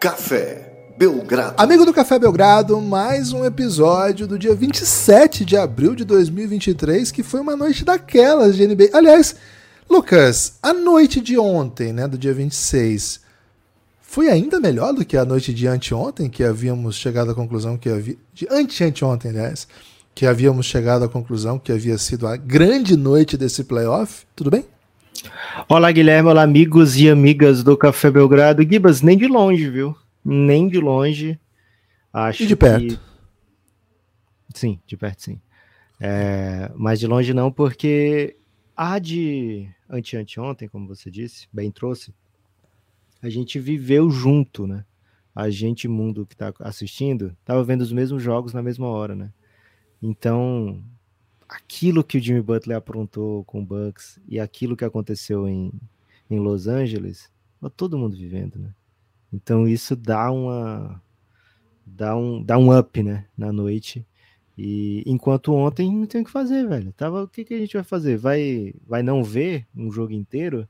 Café Belgrado. Amigo do Café Belgrado, mais um episódio do dia 27 de abril de 2023, que foi uma noite daquelas de NBA. Aliás, Lucas, a noite de ontem, né, do dia 26, foi ainda melhor do que a noite de anteontem, que havíamos chegado à conclusão que havia. De ante-anteontem, aliás, que havíamos chegado à conclusão que havia sido a grande noite desse playoff. Tudo bem? Olá, Guilherme. Olá, amigos e amigas do Café Belgrado. Gibas, nem de longe, viu? Nem de longe. Acho e de perto? Que... Sim, de perto sim. É... Mas de longe não, porque a de ante-anteontem, como você disse, bem trouxe, a gente viveu junto, né? A gente, mundo que tá assistindo, tava vendo os mesmos jogos na mesma hora, né? Então, aquilo que o Jimmy Butler aprontou com o Bucks e aquilo que aconteceu em, em Los Angeles, tá todo mundo vivendo, né? Então isso dá uma dá um dá um up, né, na noite. E enquanto ontem não tem o que fazer, velho. Tava, o que, que a gente vai fazer? Vai vai não ver um jogo inteiro?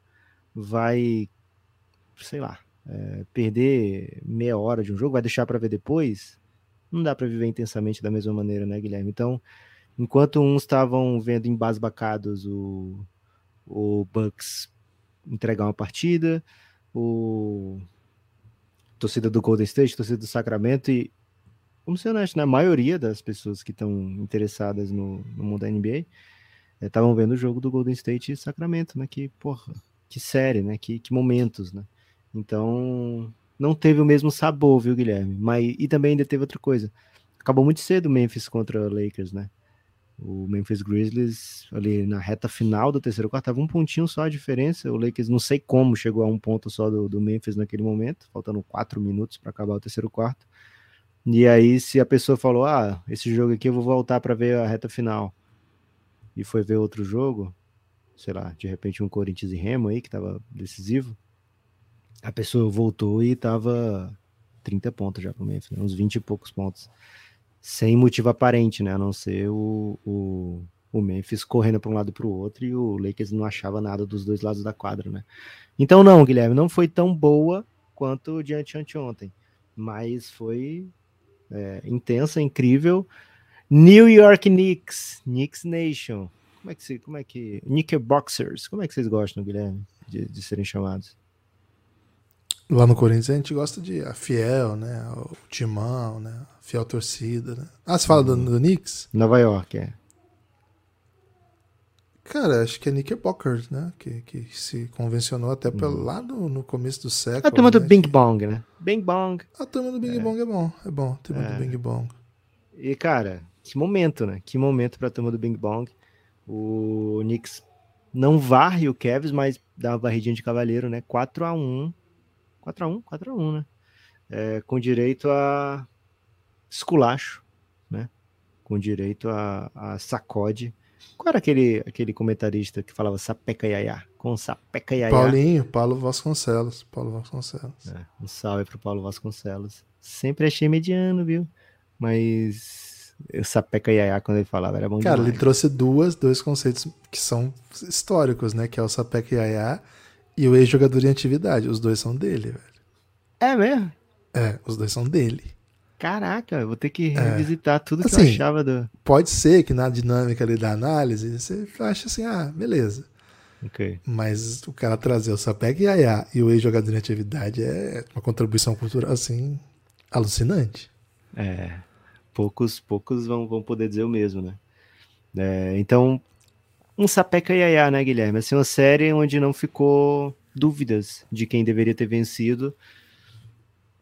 Vai sei lá, é, perder meia hora de um jogo, vai deixar para ver depois? Não dá para viver intensamente da mesma maneira, né, Guilherme? Então, Enquanto uns estavam vendo embasbacados o, o Bucks entregar uma partida, o torcida do Golden State, torcida do Sacramento e vamos ser honestos, né? A maioria das pessoas que estão interessadas no, no mundo da NBA estavam é, vendo o jogo do Golden State e Sacramento, né? Que, porra, que série, né? Que, que momentos, né? Então, não teve o mesmo sabor, viu, Guilherme? Mas, e também ainda teve outra coisa. Acabou muito cedo o Memphis contra o Lakers, né? O Memphis Grizzlies, ali na reta final do terceiro quarto, tava um pontinho só a diferença. O Lakers, não sei como, chegou a um ponto só do, do Memphis naquele momento, faltando quatro minutos para acabar o terceiro quarto. E aí, se a pessoa falou, ah, esse jogo aqui eu vou voltar para ver a reta final, e foi ver outro jogo, sei lá, de repente um Corinthians e Remo aí, que tava decisivo, a pessoa voltou e tava 30 pontos já pro Memphis, né? uns 20 e poucos pontos sem motivo aparente, né? A não ser o, o, o Memphis correndo para um lado para o outro e o Lakers não achava nada dos dois lados da quadra, né? Então, não, Guilherme, não foi tão boa quanto diante anteontem, mas foi é, intensa, incrível. New York Knicks, Knicks Nation. Como é que, como é que. Knickerboxers, como é que vocês gostam, Guilherme, de, de serem chamados? Lá no Corinthians a gente gosta de a fiel, né? O timão, né? A fiel torcida, né? Ah, você fala do, do Knicks? Nova York, é. Cara, acho que é Knickerbockers, né? Que, que se convencionou até pelo, lá no, no começo do século. A turma né? do Bing Bong, né? Bing Bong. A turma do Bing é. Bong é bom, é bom. A turma é. do Bing Bong. E, cara, que momento, né? Que momento pra turma do Bing Bong. O Knicks não varre o Cavs, mas dá uma varridinha de cavaleiro, né? 4 a 1 4x1, 4x1, né? É, com direito a esculacho, né? Com direito a, a sacode. Qual era aquele, aquele comentarista que falava sapeca iaiá? Com sapeca iaiá. Paulinho, Paulo Vasconcelos. Paulo Vasconcelos. É, um salve pro Paulo Vasconcelos. Sempre achei mediano, viu? Mas o sapeca iaiá, quando ele falava, era bom Cara, demais. ele trouxe duas, dois conceitos que são históricos, né? Que é o sapeca iaiá e o ex-jogador em atividade. Os dois são dele, velho. É mesmo? É, os dois são dele. Caraca, eu vou ter que é. revisitar é. tudo assim, que eu assim, achava do. Pode ser que na dinâmica ali da análise você acha assim, ah, beleza. Ok. Mas o cara trazer o Sapeg Yaya e o ex-jogador em atividade é uma contribuição cultural assim alucinante. É. Poucos, poucos vão, vão poder dizer o mesmo, né? É, então, um sapeca iaiá, né, Guilherme? Assim, uma série onde não ficou dúvidas de quem deveria ter vencido.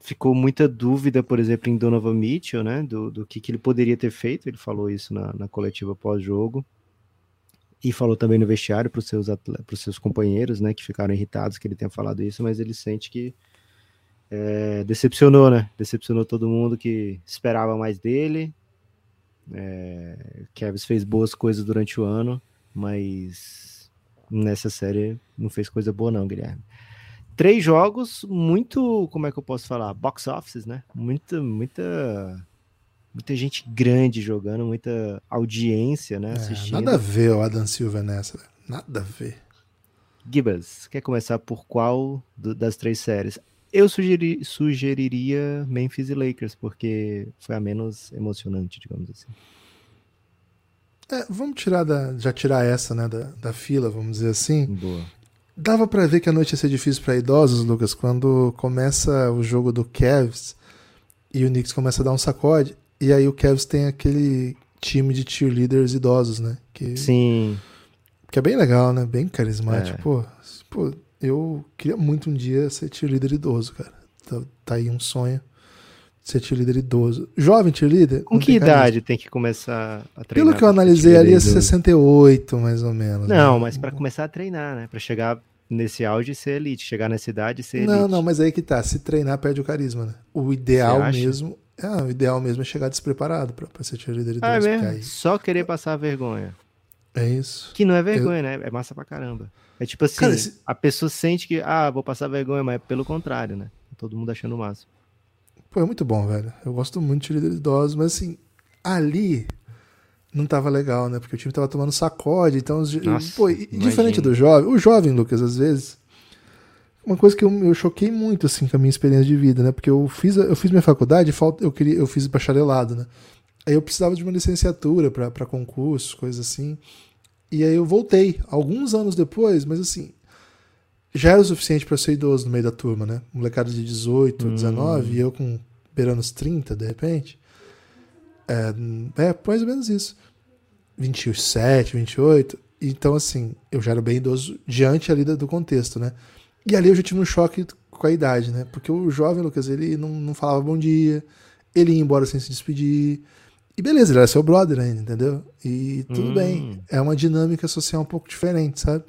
Ficou muita dúvida, por exemplo, em Donovan Mitchell, né, do, do que, que ele poderia ter feito. Ele falou isso na, na coletiva pós-jogo. E falou também no vestiário para os seus, seus companheiros, né, que ficaram irritados que ele tenha falado isso, mas ele sente que é, decepcionou, né? Decepcionou todo mundo que esperava mais dele. É, Kevin fez boas coisas durante o ano, mas nessa série não fez coisa boa não, Guilherme. Três jogos muito, como é que eu posso falar, box offices, né? Muita, muita, muita gente grande jogando, muita audiência, né? É, assistindo. nada a ver o Adam Silva nessa, nada a ver. Gibas, quer começar por qual do, das três séries? eu sugeri, sugeriria Memphis e Lakers, porque foi a menos emocionante, digamos assim. É, vamos tirar da, já tirar essa, né, da, da fila, vamos dizer assim. Boa. Dava pra ver que a noite ia ser difícil pra idosos, Lucas, quando começa o jogo do Cavs e o Knicks começa a dar um sacode, e aí o Cavs tem aquele time de cheerleaders idosos, né? Que, Sim. que é bem legal, né? Bem carismático. É. Pô, pô, eu queria muito um dia ser cheerleader idoso, cara. Tá, tá aí um sonho. Ser cheerleader idoso. Jovem cheerleader? Com não que tem idade tem que começar a treinar? Pelo que eu analisei ali, é cheerleader? 68, mais ou menos. Não, né? mas pra começar a treinar, né? Pra chegar nesse auge e ser elite. Chegar nessa idade e ser elite. Não, não, mas aí que tá. Se treinar, perde o carisma, né? O ideal mesmo. É, o ideal mesmo é chegar despreparado pra, pra ser cheerleader idoso. Ah, é mesmo? aí Só querer passar vergonha. é isso. Que não é vergonha, né? É massa pra caramba. É tipo assim, Cara, esse- a pessoa sente que, ah, vou passar vergonha, mas é pelo contrário, né? Todo mundo achando o máximo. Pô, é muito bom, velho. Eu gosto muito de cheerleader idosos, mas assim, ali não tava legal, né? Porque o time tava tomando sacode, então... Os, Nossa, pô, e, imagino. diferente do jovem... O jovem, Lucas, às vezes... Uma coisa que eu, eu choquei muito, assim, com a minha experiência de vida, né? Porque eu fiz, eu fiz minha faculdade, eu, queria, eu fiz bacharelado, né? Aí eu precisava de uma licenciatura pra pra concursos, coisas assim. E aí eu voltei, alguns anos depois, mas assim... Já era o suficiente pra eu ser idoso no meio da turma, né? Molecada de 18, Hum. 19, e eu com beirando os 30, de repente. É, é, mais ou menos isso. 27, 28. Então, assim, eu já era bem idoso diante ali do do contexto, né? E ali eu já tive um choque com a idade, né? Porque o jovem, Lucas, ele não, não falava bom dia, ele ia embora sem se despedir. E beleza, ele era seu brother ainda, entendeu? E tudo Hum. bem. É uma dinâmica social um pouco diferente, sabe?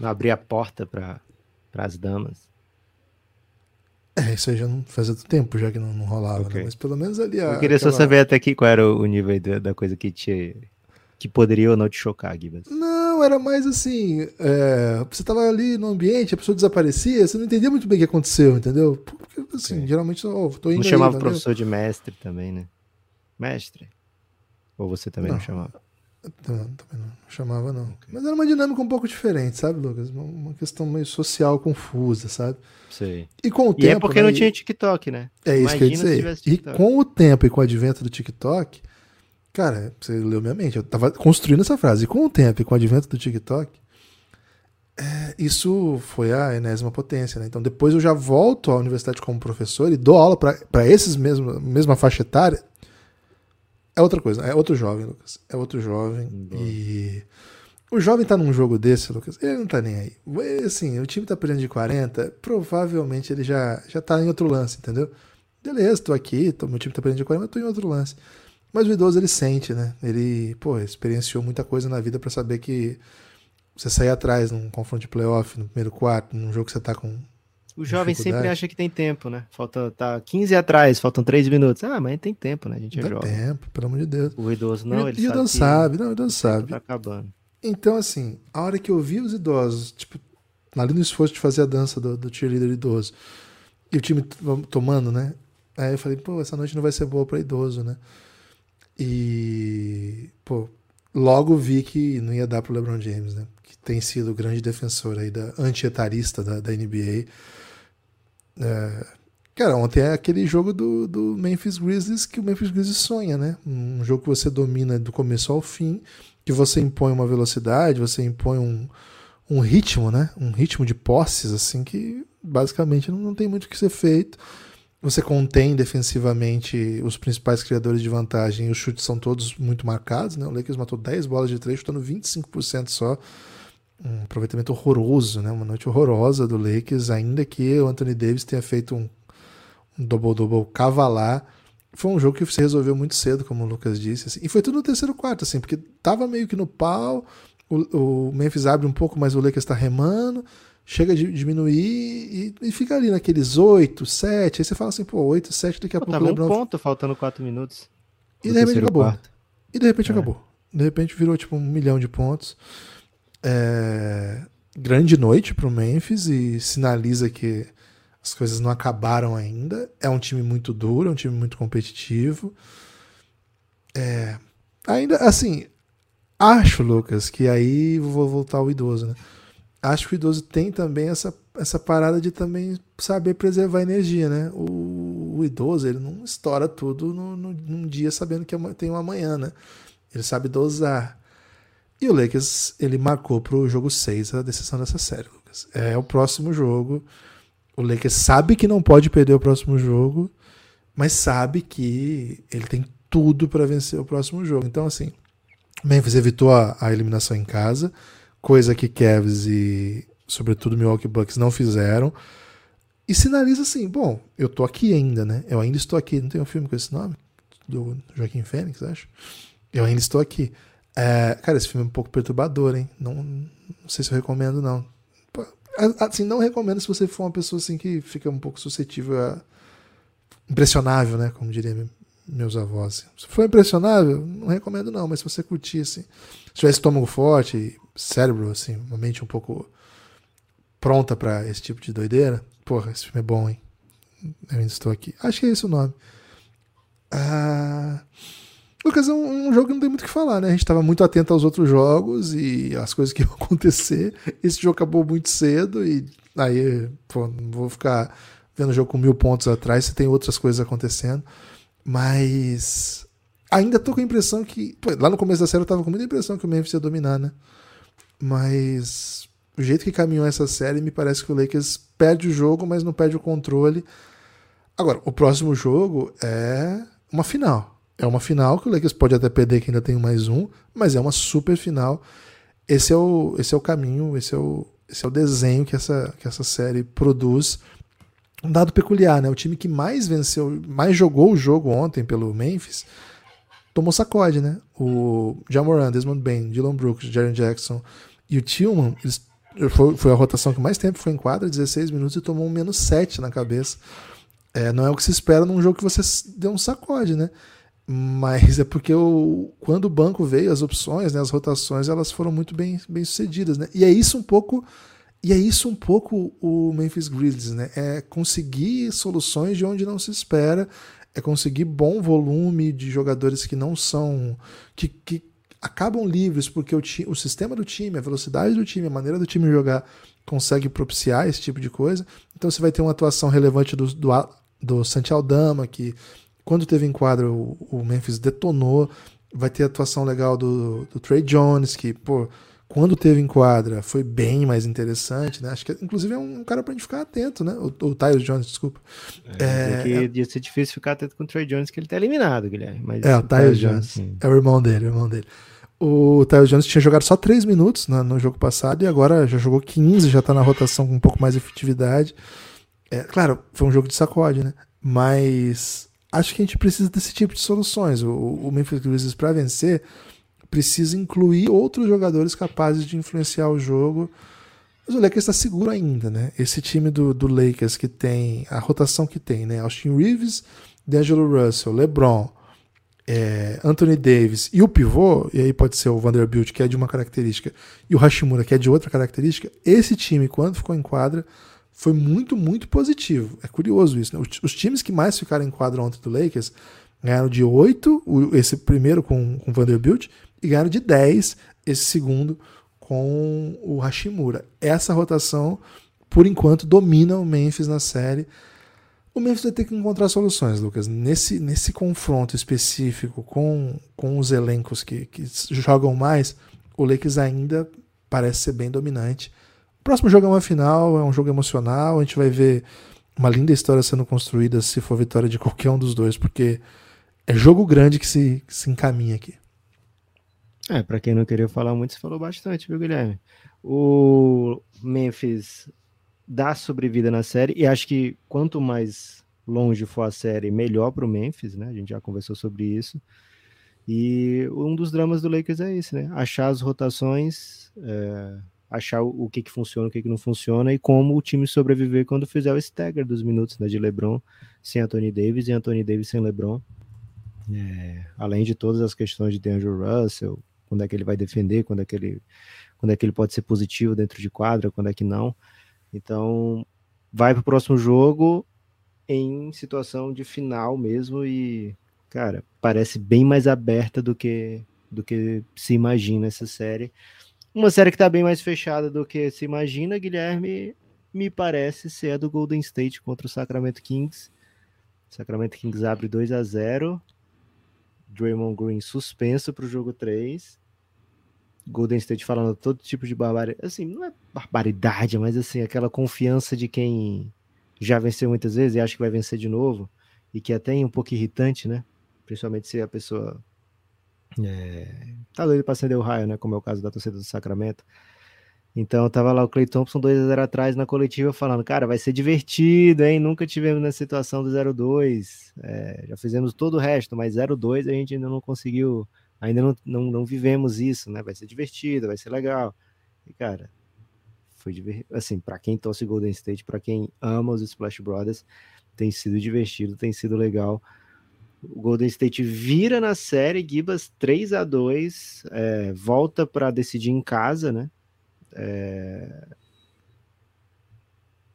Não abrir a porta para as damas. É, isso aí já não fazia tempo já que não, não rolava, Ok. né? Mas pelo menos ali a. Eu queria só aquela- saber até aqui qual era o nível aí da, da coisa que te que poderia ou não te chocar, Gibas. Não, era mais assim. é, você tava ali no ambiente, a pessoa desaparecia, você não entendia muito bem o que aconteceu, entendeu? Porque, assim, Ok. geralmente, oh, tô indo Não aí, chamava o entendeu? professor de mestre também, né? Mestre. Ou você também não, Não. chamava? Não, também não chamava, não. Mas era uma dinâmica um pouco diferente, sabe, Lucas? Uma, uma questão meio social confusa, sabe? Sei. E com o E tempo. é porque né, não tinha TikTok, né? É isso que eu ia Imagina se dizer. tivesse E com o tempo e com o advento do TikTok, cara, você leu minha mente, eu tava construindo essa frase. E com o tempo e com o advento do TikTok, é, isso foi a enésima potência, né? Então depois eu já volto à universidade como professor e dou aula para esses mesmo mesma faixa etária. É outra coisa, é outro jovem, Lucas. É outro jovem. Boa. E o jovem tá num jogo desse, Lucas, ele não tá nem aí. Assim, o time tá perdendo de 40, provavelmente ele já, já tá em outro lance, entendeu? Beleza, tô aqui, tô, meu time tá perdendo de 40, mas tô em outro lance. Mas o idoso ele sente, né? Ele, pô, experienciou muita coisa na vida pra saber que você sair atrás num confronto de playoff, no primeiro quarto, num jogo que você tá com. O jovem sempre acha que tem tempo, né? Falta tá 15 atrás, faltam 3 minutos. Ah, mas tem tempo, né? A gente é Dá jovem. tempo, pelo amor de Deus. O idoso não, e ele e o sabe. idoso que sabe, não, o idoso o tempo sabe. Tá acabando. Então, assim, a hora que eu vi os idosos, tipo, ali no esforço de fazer a dança do, do cheerleader idoso, e o time tomando, né? Aí eu falei, pô, essa noite não vai ser boa pra idoso, né? E, pô, logo vi que não ia dar pro LeBron James, né? Que tem sido o grande defensor aí da antietarista da, da NBA. É, cara, ontem é aquele jogo do, do Memphis Grizzlies que o Memphis Grizzlies sonha, né? Um jogo que você domina do começo ao fim, que você impõe uma velocidade, você impõe um, um ritmo, né? Um ritmo de posses, assim, que basicamente não, não tem muito o que ser feito. Você contém defensivamente os principais criadores de vantagem, os chutes são todos muito marcados, né? O Lakers matou 10 bolas de 3, chutando 25% só. Um aproveitamento horroroso, né? Uma noite horrorosa do Lakers, ainda que o Anthony Davis tenha feito um, um double-double cavalar. Foi um jogo que se resolveu muito cedo, como o Lucas disse. assim. E foi tudo no terceiro quarto, assim, porque tava meio que no pau. O, o Memphis abre um pouco, mas o Lakers tá remando. Chega a di- diminuir e, e fica ali naqueles 8, 7. Aí você fala assim, pô, 8, 7, daqui a Pô, pouco tava o um LeBron. ponto, faltando 4 minutos. E de repente acabou. quarto. E de repente É. acabou. De repente virou tipo um milhão de pontos. É, Grande noite pro Memphis e sinaliza que as coisas não acabaram ainda. É um time muito duro, é um time muito competitivo. É, Ainda assim, acho, Lucas, que aí vou voltar ao idoso, né? Acho que o idoso tem também essa essa parada de também saber preservar a energia, né? O, o idoso, ele não estoura tudo no, no, num dia sabendo que tem uma manhã, né? Ele sabe dosar. E o Lakers, ele marcou pro jogo 6 a decisão dessa série, Lucas. É o próximo jogo. O Lakers sabe que não pode perder o próximo jogo, mas sabe que ele tem tudo para vencer o próximo jogo. Então, assim, Memphis evitou a, a eliminação em casa, coisa que Cavs e, sobretudo, Milwaukee Bucks não fizeram. E sinaliza assim: bom, eu tô aqui ainda, né? Eu ainda estou aqui. Não tem um filme com esse nome? Do Joaquim Fênix, acho. Eu ainda estou aqui. É, cara, esse filme é um pouco perturbador, hein? Não, não sei se eu recomendo, não. Assim, não recomendo se você for uma pessoa assim que fica um pouco suscetível a. impressionável, né? Como diria meus avós. Se for impressionável, não recomendo não, mas se você curtir, assim, se tiver estômago forte, cérebro, assim, uma mente um pouco pronta para esse tipo de doideira, porra, esse filme é bom, hein? Eu ainda estou aqui. Acho que é esse o nome. Ah, Lucas, é um, jogo que não tem muito o que falar, né? A gente estava muito atento aos outros jogos e as coisas que iam acontecer. Esse jogo acabou muito cedo e aí, pô, não vou ficar vendo o jogo com mil pontos atrás se tem outras coisas acontecendo. Mas ainda tô com a impressão que. Pô, lá no começo da série eu tava com muita impressão que o Memphis ia dominar, né? Mas o jeito que caminhou essa série, me parece que o Lakers perde o jogo, mas não perde o controle. Agora, o próximo jogo é uma final. É uma final que o Lakers pode até perder, que ainda tem mais um, mas é uma super final. Esse é o, esse é o caminho, esse é o, esse é o desenho que essa, que essa série produz um dado peculiar, né? O time que mais venceu, mais jogou o jogo ontem pelo Memphis, tomou sacode, né? O Jamoran, Desmond Bain, Dylan Brooks, Jaren Jackson e o Tillman, eles, foi, foi, a rotação que mais tempo foi em quadra, 16 minutos, e tomou um menos 7 na cabeça. É, não é o que se espera num jogo que você deu um sacode, né? Mas é porque o, quando o banco veio, as opções, né, as rotações, elas foram muito bem, bem sucedidas, né? E é isso um pouco e é isso um pouco o Memphis Grizzlies, né? É conseguir soluções de onde não se espera, é conseguir bom volume de jogadores que não são. que, que acabam livres, porque o, ti, o sistema do time, a velocidade do time, a maneira do time jogar consegue propiciar esse tipo de coisa. Então você vai ter uma atuação relevante do, do, do Santi Aldama, que quando teve em quadro o, o Memphis detonou. Vai ter atuação legal do, do Trey Jones, que, pô quando teve em quadra, foi bem mais interessante, né? Acho que, inclusive, é um cara pra gente ficar atento, né? O, o Tyus Jones, desculpa. É, é, que é, ia ser difícil ficar atento com o Trey Jones, que ele tá eliminado, Guilherme. Mas é, o, Tyus Jones. Jones é o irmão dele, é o irmão dele. O Tyus Jones tinha jogado só 3 minutos no, no, jogo passado e agora já jogou 15, já tá na rotação com um pouco mais de efetividade. É, claro, foi um jogo de sacode, né? Mas acho que a gente precisa desse tipo de soluções. O, o Memphis Grizzlies, para vencer, precisa incluir outros jogadores capazes de influenciar o jogo. Mas o Lakers está seguro ainda, né? Esse time do, do Lakers que tem a rotação que tem, né? Austin Reeves, D'Angelo Russell, LeBron, é, Anthony Davis e o pivô, e aí pode ser o Vanderbilt, que é de uma característica, e o Hashimura, que é de outra característica. Esse time, quando ficou em quadra, foi muito, muito positivo. É curioso isso, né? Os, os times que mais ficaram em quadra ontem do Lakers ganharam de 8, esse primeiro com o Vanderbilt, e ganharam de 10 esse segundo com o Hashimura. Essa rotação, por enquanto, domina o Memphis na série. O Memphis vai ter que encontrar soluções, Lucas. Nesse, nesse confronto específico com, com os elencos que, que jogam mais, o Lakers ainda parece ser bem dominante. Próximo jogo é uma final, é um jogo emocional. A gente vai ver uma linda história sendo construída se for vitória de qualquer um dos dois, porque é jogo grande que se, que se encaminha aqui. É, para quem não queria falar muito, você falou bastante, viu, Guilherme? O Memphis dá sobrevida na série e acho que quanto mais longe for a série, melhor para o Memphis, né? A gente já conversou sobre isso. E um dos dramas do Lakers é esse, né? Achar as rotações, é, achar o, que, que funciona, o que, que não funciona e como o time sobreviver quando fizer o stagger dos minutos né, de LeBron sem Anthony Davis e Anthony Davis sem LeBron. É, além de todas as questões de Andrew Russell, quando é que ele vai defender, quando é que ele, quando é que ele pode ser positivo dentro de quadra, quando é que não. Então, vai para o próximo jogo em situação de final mesmo e, cara, parece bem mais aberta do que do que se imagina essa série. Uma série que está bem mais fechada do que se imagina, Guilherme, me parece ser a do Golden State contra o Sacramento Kings. Sacramento Kings abre 2 a 0 Draymond Green suspenso para o jogo 3. Golden State falando todo tipo de barbaridade. Assim, não é barbaridade, mas assim, aquela confiança de quem já venceu muitas vezes e acha que vai vencer de novo. E que é até é um pouco irritante, né? Principalmente se a pessoa é, tá doido para acender o raio, né? Como é o caso da torcida do Sacramento. Então tava lá o Clay Thompson 2x0 atrás na coletiva falando, cara, vai ser divertido, hein? Nunca tivemos na situação do 0-2. É, já fizemos todo o resto, mas 0-2 a gente ainda não conseguiu, ainda não, não, não, vivemos isso, né? Vai ser divertido, vai ser legal. E, cara, foi divertido. Assim, para quem torce Golden State, para quem ama os Splash Brothers, tem sido divertido, tem sido legal. O Golden State vira na série, Gibas 3 a 2 é, volta para decidir em casa, né? É...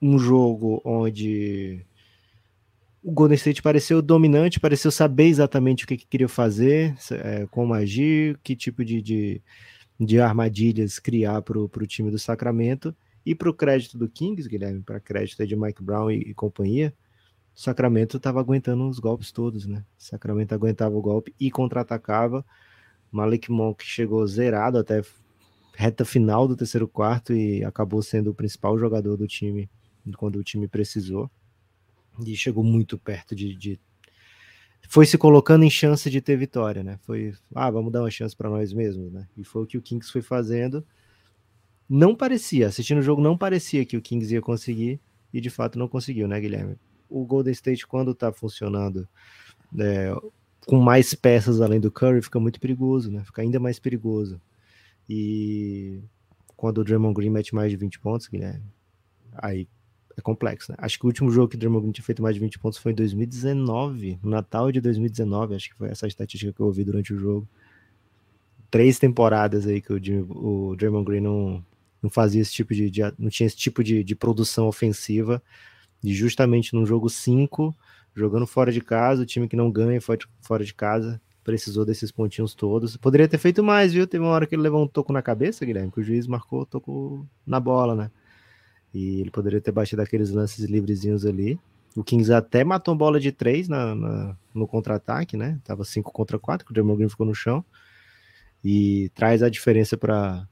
Um jogo onde o Golden State pareceu dominante, pareceu saber exatamente o que, que queria fazer, é, como agir, que tipo de, de, de armadilhas criar para o time do Sacramento. E para o crédito do Kings, Guilherme, para crédito de Mike Brown e, e companhia, Sacramento estava aguentando os golpes todos, né? Sacramento aguentava o golpe e contra-atacava. Malik Monk chegou zerado até reta final do terceiro quarto e acabou sendo o principal jogador do time quando o time precisou. E chegou muito perto de, de foi se colocando em chance de ter vitória, né? Foi, ah, vamos dar uma chance para nós mesmos, né? E foi o que o Kings foi fazendo. Não parecia, assistindo o jogo, não parecia que o Kings ia conseguir, e de fato não conseguiu, né, Guilherme? O Golden State, quando tá funcionando é, com mais peças além do Curry, fica muito perigoso, né? Fica ainda mais perigoso. E quando o Draymond Green mete mais de 20 pontos, Guilherme, aí é complexo, né? Acho que o último jogo que o Draymond Green tinha feito mais de 20 pontos foi em 2019, no Natal de 2019, acho que foi essa estatística que eu ouvi durante o jogo. Três temporadas aí que o, o Draymond Green não, não fazia esse tipo de, de não tinha esse tipo de, de produção ofensiva, e justamente no jogo 5, jogando fora de casa, o time que não ganha fora de casa, precisou desses pontinhos todos. Poderia ter feito mais, viu? Teve uma hora que ele levou um toco na cabeça, Guilherme, que o juiz marcou o toco na bola, né? E ele poderia ter batido aqueles lances livrezinhos ali. O Kings até matou bola de três na, na no contra-ataque, né? Tava 5 contra 4, que o Green ficou no chão. E traz a diferença para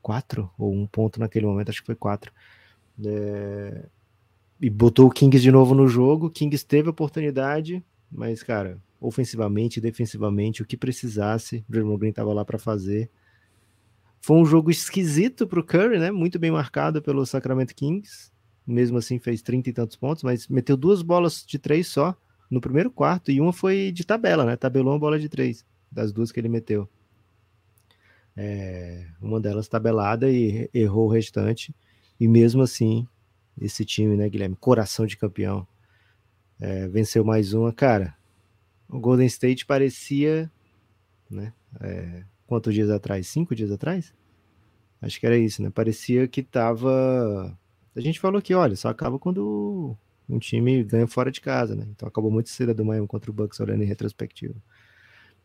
quatro ou um ponto naquele momento, acho que foi quatro. É... E botou o Kings de novo no jogo. O Kings teve a oportunidade, mas, cara, ofensivamente, defensivamente, o que precisasse, o Draymond Green estava lá para fazer. Foi um jogo esquisito para o Curry, né? Muito bem marcado pelo Sacramento Kings. Mesmo assim, fez 30 e tantos pontos, mas meteu duas bolas de três só no primeiro quarto, e uma foi de tabela, né? Tabelou uma bola de três, das duas que ele meteu. É, uma delas tabelada e errou o restante. E mesmo assim, esse time, né, Guilherme? Coração de campeão. É, venceu mais uma. Cara, o Golden State parecia, né? É, quantos dias atrás? Cinco dias atrás? Acho que era isso, né? Parecia que tava. A gente falou que, olha, só acaba quando um time ganha fora de casa, né? Então acabou muito cedo do Miami contra o Bucks olhando em retrospectiva.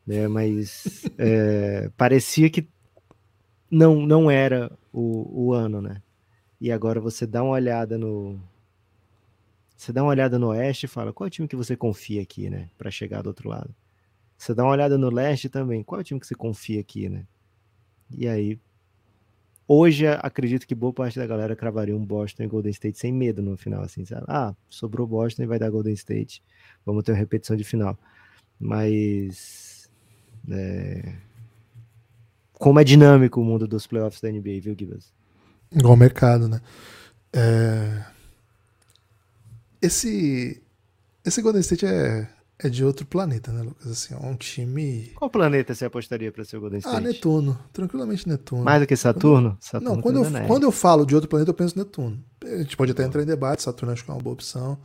Né? Mas é, parecia que não, não era o, o ano, né? E agora você dá uma olhada no, você dá uma olhada no oeste e fala, qual é o time que você confia aqui, né? Para chegar do outro lado. Você dá uma olhada no leste também, qual é o time que você confia aqui, né? E aí, hoje acredito que boa parte da galera cravaria um Boston e Golden State sem medo no final, assim, sabe? Ah, sobrou Boston e vai dar Golden State. Vamos ter uma repetição de final. Mas. É... Como é dinâmico o mundo dos playoffs da NBA, viu, Gibbs? Igual o mercado, né? É esse esse Golden State é, é de outro planeta, né, Lucas? Assim, é um time. Qual planeta você apostaria para ser o Golden ah, State? Ah, Netuno. Tranquilamente Netuno. Mais do que Saturno? Saturno não, quando eu, quando eu falo de outro planeta, eu penso Netuno. A gente pode até entrar em debate, Saturno acho que é uma boa opção.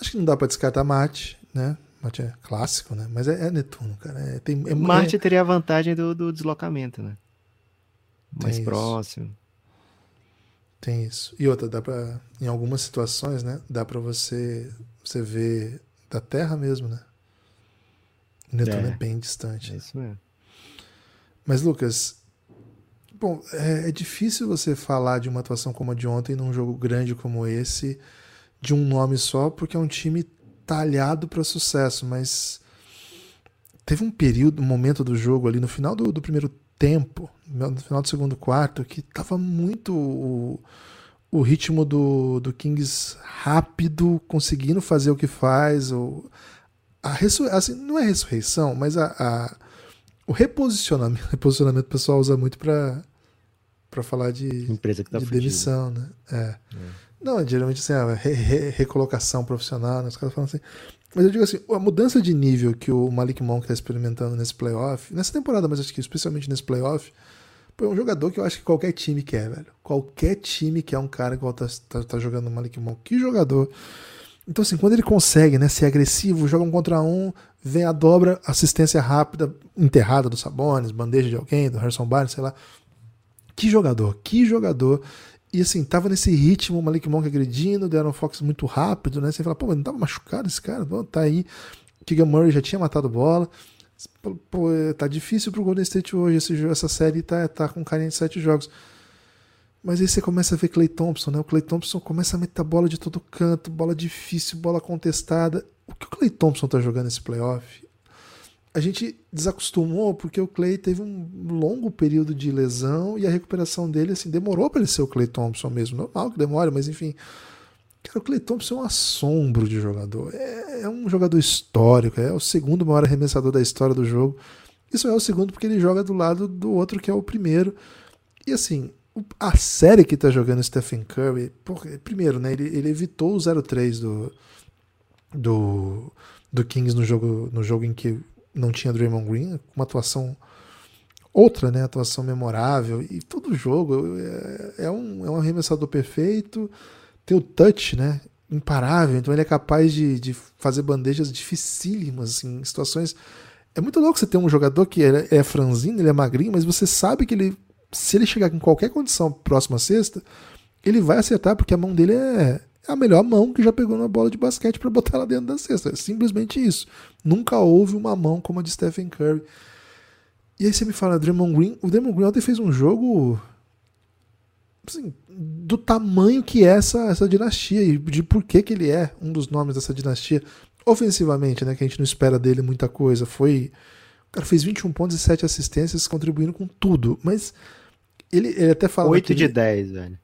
Acho que não dá para descartar Marte, né? Marte é clássico, né? Mas é, é Netuno, cara. É, tem, é, Marte teria a vantagem do, do deslocamento, né? Mais próximo. Tem isso. E outra, dá para em algumas situações, né, dá para você você ver da Terra mesmo, né? O Netuno é, é bem distante. É isso mesmo. Mas Lucas, Bom, é, é, difícil você falar de uma atuação como a de ontem num jogo grande como esse, de um nome só, porque é um time talhado para sucesso, mas teve um período, um momento do jogo ali no final do, do primeiro tempo, no final do segundo quarto, que tava muito o, o ritmo do, do Kings rápido, conseguindo fazer o que faz, ou a ressu assim, não é ressurreição, mas a, a o reposicionamento, reposicionamento o pessoal usa muito para para falar de, Empresa que tá de demissão, né? É. é. Não, geralmente assim, a re, re, recolocação profissional, né? os caras falam assim. Mas eu digo assim, a mudança de nível que o Malik Monk está experimentando nesse playoff, nessa temporada, mas acho que especialmente nesse playoff, é um jogador que eu acho que qualquer time quer, velho. Qualquer time quer um cara igual tá, tá, tá jogando o Malik Monk. Que jogador. Então, assim, quando ele consegue né, ser agressivo, joga um contra um, vem a dobra, assistência rápida, enterrada do Sabonis, bandeja de alguém, do Harrison Barnes, sei lá. Que jogador, que jogador. E assim, tava nesse ritmo, o Malik Monk agredindo, Darren Fox muito rápido, né? Você fala, pô, mas não tava machucado esse cara? Pô, tá aí. Keegan Murray já tinha matado bola. Pô, tá difícil pro Golden State hoje. Esse, essa série tá, tá com carinha de sete jogos. Mas aí você começa a ver Clay Thompson, né? O Clay Thompson começa a meter bola de todo canto, bola difícil, bola contestada. O que o Clay Thompson tá jogando nesse playoff? A gente desacostumou porque o Clay teve um longo período de lesão e a recuperação dele assim demorou para ele ser o Clay Thompson mesmo. Normal que demore, mas enfim. Cara, o Clay Thompson é um assombro de jogador. É, é um jogador histórico, é o segundo maior arremessador da história do jogo. Isso é o segundo porque ele joga do lado do outro que é o primeiro. E assim, a série que tá jogando Stephen Curry, primeiro, né, ele, ele evitou o 0-3 do, do, do Kings no jogo, no jogo em que não tinha Draymond Green, uma atuação outra, né, atuação memorável, e todo jogo é, é, um, é um arremessador perfeito, tem o touch, né, imparável, então ele é capaz de, de fazer bandejas dificílimas, assim, em situações... É muito louco você ter um jogador que é, é franzino, ele é magrinho, mas você sabe que ele se ele chegar em qualquer condição próxima sexta, ele vai acertar porque a mão dele é, é a melhor mão que já pegou na bola de basquete para botar ela dentro da cesta. É simplesmente isso. Nunca houve uma mão como a de Stephen Curry. E aí você me fala, Draymond Green. O Draymond Green ontem fez um jogo assim, do tamanho que é essa, essa dinastia e de por que, que ele é um dos nomes dessa dinastia. Ofensivamente, né? Que a gente não espera dele muita coisa. Foi. O cara fez 21 pontos e 7 assistências, contribuindo com tudo. Mas ele, ele até fala. 8 naquele... de 10, velho.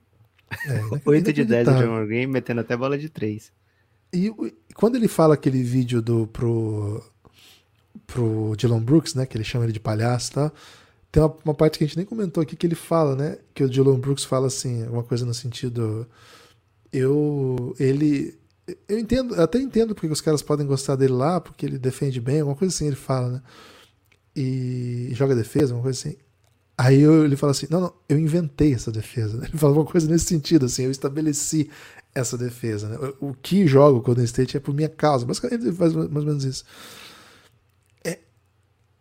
É, 8 de 10 o Draymond Green, metendo até bola de 3. E, quando ele fala aquele vídeo do pro, pro Dylan Brooks, né? Que ele chama ele de palhaço e tal. Tem uma, uma, parte que a gente nem comentou aqui que ele fala, né? Que o Dylan Brooks fala assim, uma coisa no sentido. Eu. Ele. Eu entendo, eu até entendo porque os caras podem gostar dele lá, porque ele defende bem, alguma coisa assim ele fala, né? E joga defesa, uma coisa assim. Aí eu, ele fala assim: não, não, eu inventei essa defesa. Ele fala uma coisa nesse sentido, assim, eu estabeleci essa defesa. Né? O, que joga o Golden State é por minha causa. Basicamente ele faz mais ou menos isso. É,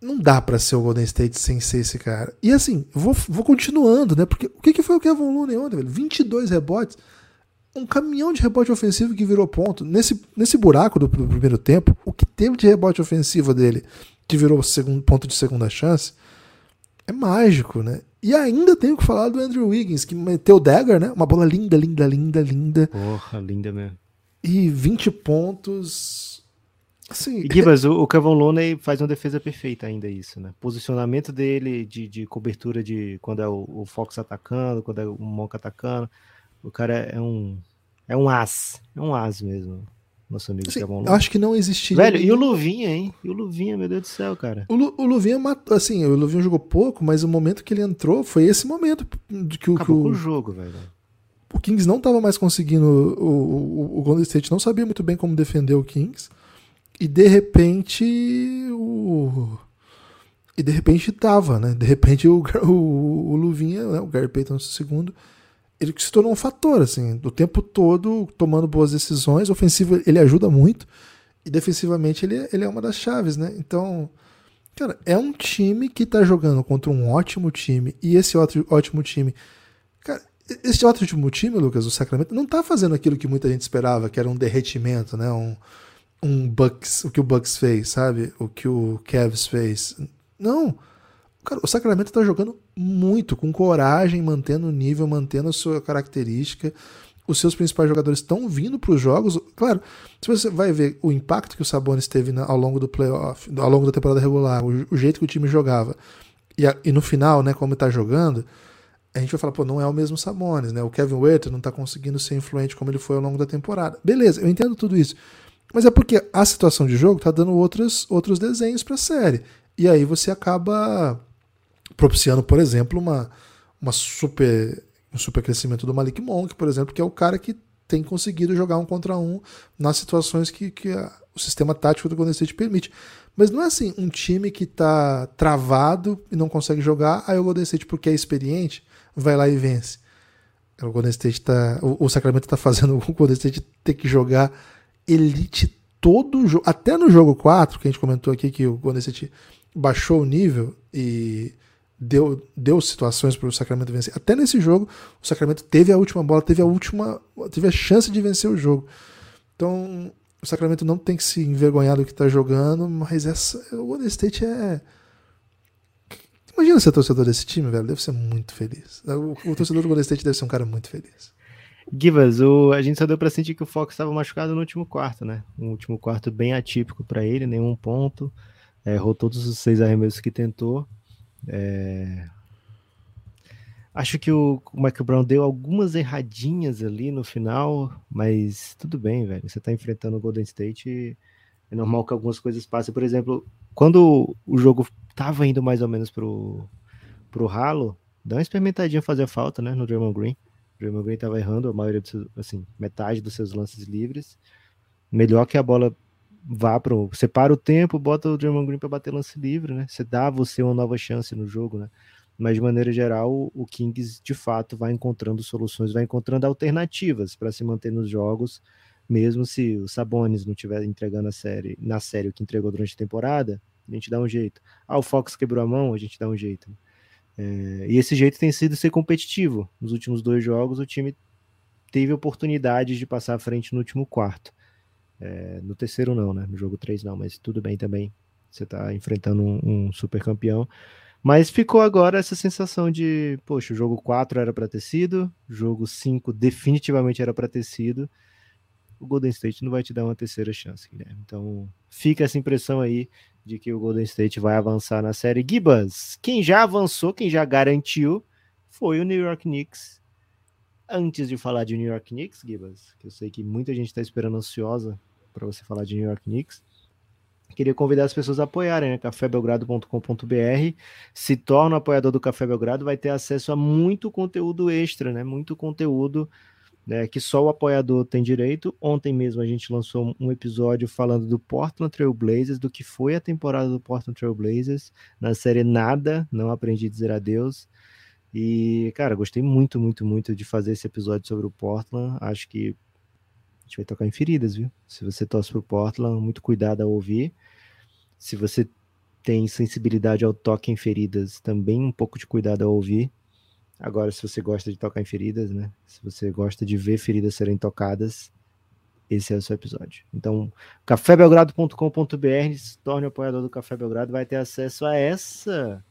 não dá para ser o Golden State sem ser esse cara. E assim, vou, vou continuando, né? Porque o que, que foi o Kevin Looney ontem, velho? 22 rebotes. Um caminhão de rebote ofensivo que virou ponto. Nesse, nesse buraco do, do primeiro tempo, o que teve de rebote ofensivo dele, que virou segundo, ponto de segunda chance, é mágico, né? E ainda tenho que falar do Andrew Wiggins, que meteu o dagger, né? Uma bola linda, linda, linda, linda. Porra, linda mesmo. E 20 pontos. Assim, e Gibas, o, o Kevin Looney faz uma defesa perfeita ainda isso, né? Posicionamento dele de, de cobertura de quando é o, o Fox atacando, quando é o Monk atacando. O cara é um é um as, é um as mesmo nosso amigo assim, acho que não existiria. Velho, e o Luvinha, hein? E o Luvinha, meu Deus do céu, cara. O, Lu, o Luvinha matou, assim, o Luvinha jogou pouco, mas o momento que ele entrou foi esse momento de que, Acabou que o, o jogo, velho. O Kings não estava mais conseguindo. O, o, o Golden State não sabia muito bem como defender o Kings. E de repente o. E de repente tava, né? De repente o, o, o Luvinha, né? o Gary Payton segundo ele se tornou um fator, assim, do tempo todo tomando boas decisões. Ofensivo, ele ajuda muito. E defensivamente, ele, ele é uma das chaves, né? Então, cara, é um time que tá jogando contra um ótimo time. E esse outro ótimo time. Cara, esse ótimo time, Lucas, o Sacramento, não tá fazendo aquilo que muita gente esperava, que era um derretimento, né? Um, um Bucks, o que o Bucks fez, sabe? O que o Cavs fez. Não. Cara, o Sacramento tá jogando muito, com coragem, mantendo o nível, mantendo a sua característica. Os seus principais jogadores estão vindo para os jogos. Claro, se você vai ver o impacto que o Sabonis teve ao longo do playoff, ao longo da temporada regular, o, o jeito que o time jogava, e, a, e no final, né, como está jogando, a gente vai falar, pô, não é o mesmo Sabonis, né? O Kevin Werther não está conseguindo ser influente como ele foi ao longo da temporada. Beleza, eu entendo tudo isso. Mas é porque a situação de jogo está dando outros, outros desenhos para a série. E aí você acaba propiciando, por exemplo, uma, uma super, um super crescimento do Malik Monk, por exemplo, que é o cara que tem conseguido jogar um contra um nas situações que, que a, o sistema tático do Golden State permite. Mas não é assim, um time que está travado e não consegue jogar, aí o Golden State, porque é experiente, vai lá e vence. O Golden State tá. O, o Sacramento está fazendo o Golden State ter que jogar elite todo jogo. Até no jogo 4, que a gente comentou aqui que o Golden State baixou o nível e deu, deu situações para o Sacramento vencer. Até nesse jogo, o Sacramento teve a última bola, teve a última, teve a chance de vencer o jogo. Então, o Sacramento não tem que se envergonhar do que está jogando, mas essa, o Golden State é Imagina ser torcedor desse time, velho, deve ser muito feliz. O, o torcedor do Golden State deve ser um cara muito feliz. Givas, o, a gente só deu para sentir que o Fox estava machucado no último quarto, né? Um último quarto bem atípico para ele, nenhum ponto. Errou todos os seis arremessos que tentou. É... Acho que o, Michael Brown deu algumas erradinhas ali no final, mas tudo bem, velho. Você tá enfrentando o Golden State é normal que algumas coisas passem. Por exemplo, quando o jogo tava indo mais ou menos pro, pro ralo, dá uma experimentadinha fazer falta, né, no Draymond Green. O Draymond Green tava errando a maioria dos seus, assim, metade dos seus lances livres. Melhor que a bola vá pro. Você para o tempo, bota o Draymond Green para bater lance livre, né? Você dá você uma nova chance no jogo, né? Mas de maneira geral, o Kings de fato vai encontrando soluções, vai encontrando alternativas para se manter nos jogos, mesmo se o Sabonis não estiver entregando a série na série o que entregou durante a temporada, a gente dá um jeito. Ah, o Fox quebrou a mão, a gente dá um jeito. É, e esse jeito tem sido ser competitivo. Nos últimos dois jogos, o time teve oportunidades de passar à frente no último quarto. É, no terceiro não, né? No jogo 3 não, mas tudo bem também. Você está enfrentando um, um, super campeão. Mas ficou agora essa sensação de, poxa, o jogo 4 era para ter sido, jogo 5 definitivamente era para ter sido. O Golden State não vai te dar uma terceira chance, Guilherme. Então, fica essa impressão aí de que o Golden State vai avançar na série. Gibas, quem já avançou, quem já garantiu, foi o New York Knicks. Antes de falar de New York Knicks, Gibas, que eu sei que muita gente está esperando ansiosa para você falar de New York Knicks. Queria convidar as pessoas a apoiarem, né? cafébelgrado.com.br. Se torna apoiador do Café Belgrado, vai ter acesso a muito conteúdo extra, né? Muito conteúdo né, que só o apoiador tem direito. Ontem mesmo a gente lançou um episódio falando do Portland Trail Blazers, do que foi a temporada do Portland Trail Blazers na série Nada, não aprendi a dizer adeus. E, cara, gostei muito, muito, muito de fazer esse episódio sobre o Portland. Acho que gente vai tocar em feridas, viu? Se você torce pro Portland, muito cuidado ao ouvir. Se você tem sensibilidade ao toque em feridas, também um pouco de cuidado ao ouvir. Agora, se você gosta de tocar em feridas, né? Se você gosta de ver feridas serem tocadas, esse é o seu episódio. Então, cafébelgrado.com.br, se torne apoiador do Café Belgrado, vai ter acesso a essa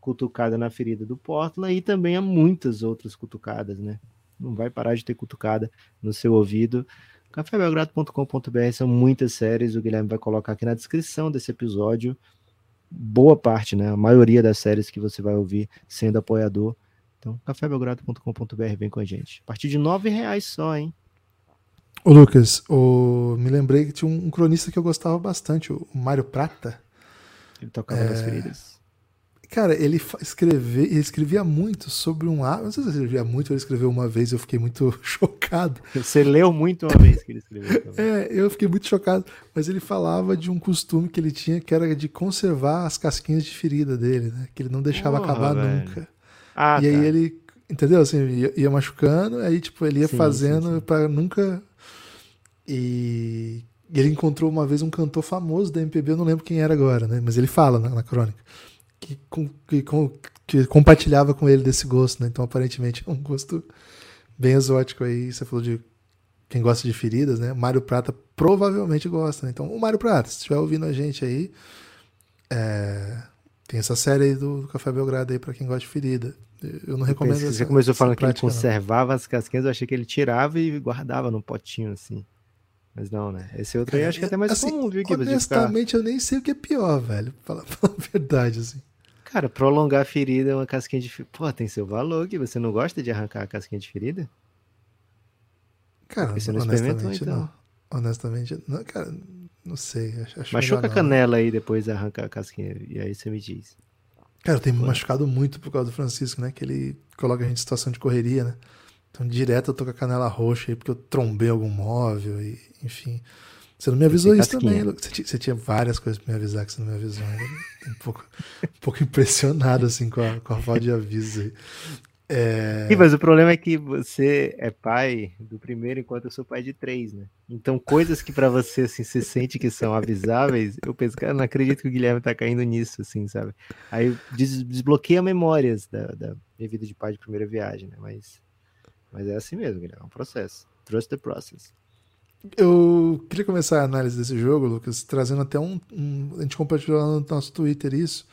cutucada na ferida do Portland e também a muitas outras cutucadas, né? Não vai parar de ter cutucada no seu ouvido cafébelgrado.com.br são muitas séries, o Guilherme vai colocar aqui na descrição desse episódio. Boa parte, né? A maioria das séries que você vai ouvir sendo apoiador. Então, cafébelgrado.com.br vem com a gente. A partir de nove reais só, hein? Ô Lucas, o... me lembrei que tinha um, cronista que eu gostava bastante, o Mário Prata. Ele tocava é... nas feridas. Cara, ele escrevia, ele escrevia muito sobre um Não sei se ele escrevia muito, ele escreveu uma vez, eu fiquei muito chocado. Você leu muito uma vez que ele escreveu também. É, eu fiquei muito chocado. Mas ele falava de um costume que ele tinha, que era de conservar as casquinhas de ferida dele, né? Que ele não deixava Porra, acabar velho. nunca. Ah, e aí tá. ele, entendeu? Assim, ia, ia, machucando, aí tipo, ele ia sim, fazendo para nunca. E ele encontrou uma vez um cantor famoso da MPB, eu não lembro quem era agora, né? Mas ele fala na, na crônica que, que, que, compartilhava com ele desse gosto, né? Então, aparentemente, é um gosto bem exótico aí. Você falou de quem gosta de feridas, né? Mário Prata provavelmente gosta, né? Então, o Mário Prata, se estiver ouvindo a gente aí, é... Tem essa série aí do, do Café Belgrado aí pra quem gosta de ferida. Eu não recomendo Pensei- essa, Você começou essa falando que ele prática, não. conservava as casquinhas, eu achei que ele tirava e guardava num potinho assim. Mas não, né? Esse outro aí acho que é até mais Assim, comum, viu, Gibbs? de ficar- Honestamente, eu nem sei o que é pior, velho. Falar falar a verdade, assim. Cara, prolongar a ferida é uma casquinha de ferida. Pô, tem seu valor, que você não gosta de arrancar a casquinha de ferida? Cara, Porque você não experimentou, honestamente, então. não. Honestamente, não, cara, não sei. Acho, Machuca a canela aí depois de arrancar a casquinha. E aí você me diz. Cara, eu tenho me machucado muito por causa do Francisco, né? Que ele coloca a gente em situação de correria, né? Então, direto eu tô com a canela roxa aí porque eu trombei algum móvel e, enfim. Você não me avisou isso também. Você, você tinha várias coisas pra me avisar que você não me avisou ainda. Um pouco, um pouco impressionado, assim, com a, com a falta de aviso aí. É... Ih, mas o problema é que você é pai do primeiro enquanto eu sou pai de três, né? Então, coisas que pra você, assim, você sente que são avisáveis, eu penso, cara, não acredito que o Guilherme tá caindo nisso, assim, sabe? Aí des- desbloqueia memórias da, da minha vida de pai de primeira viagem, né? Mas, mas é assim mesmo, Guilherme, é um processo. Trust the process. Eu queria começar a análise desse jogo, Lucas, trazendo até um, um- A gente compartilhou lá no nosso Twitter isso,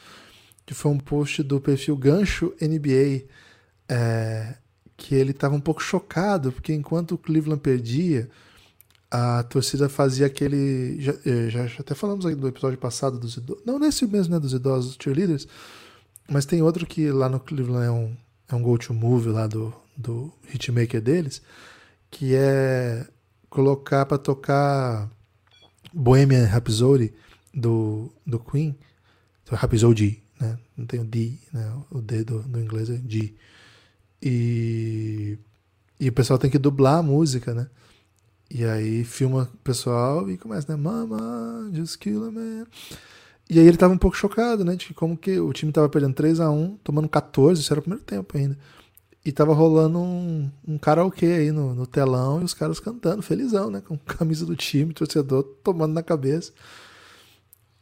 que foi um post do perfil Gancho NBA, é, que ele estava um pouco chocado, porque enquanto o Cleveland perdia, a torcida fazia aquele. Já, eh, já- já até falamos aqui do episódio passado dos idosos. Não nesse mesmo, né? Dos idosos cheerleaders, mas tem outro que lá no Cleveland é um, é um go-to-move lá do, do hitmaker deles, que é colocar para tocar Bohemian Rhapsody do, do Queen, então, Rhapsody, né? Não tem o D, né? O D do, do inglês é D. E, e o pessoal tem que dublar a música, né? E aí filma o pessoal e começa, né? Mama, just kill a man. E aí ele tava um pouco chocado, né? De como que o time tava perdendo 3 a 1 tomando 14, isso era o primeiro tempo ainda. E tava rolando um, um karaokê aí no, no telão e os caras cantando, felizão, né? Com camisa do time, torcedor tomando na cabeça.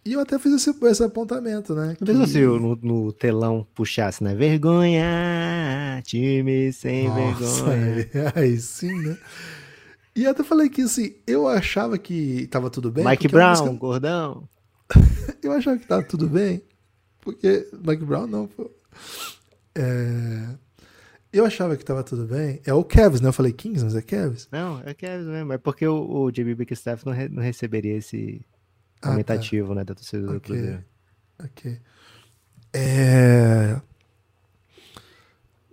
E eu até fiz esse, esse apontamento, né? Que- se eu no, no telão puxasse, né? Vergonha, time sem Nossa, vergonha. aí, aí sim, né? E até falei que assim, eu achava que tava tudo bem. Mike Brown, música- gordão. Eu achava que tava tudo bem, porque Mike Brown não, pô. É, Eu achava que tava tudo bem. É o Cavs, né? Eu falei Kings, mas é Cavs. Não, é Kevin mesmo. É porque o, o JB Bickerstaff não, re- não receberia esse Ah, tá. né, da torcida do Ok. Cruzeiro. Ok. É...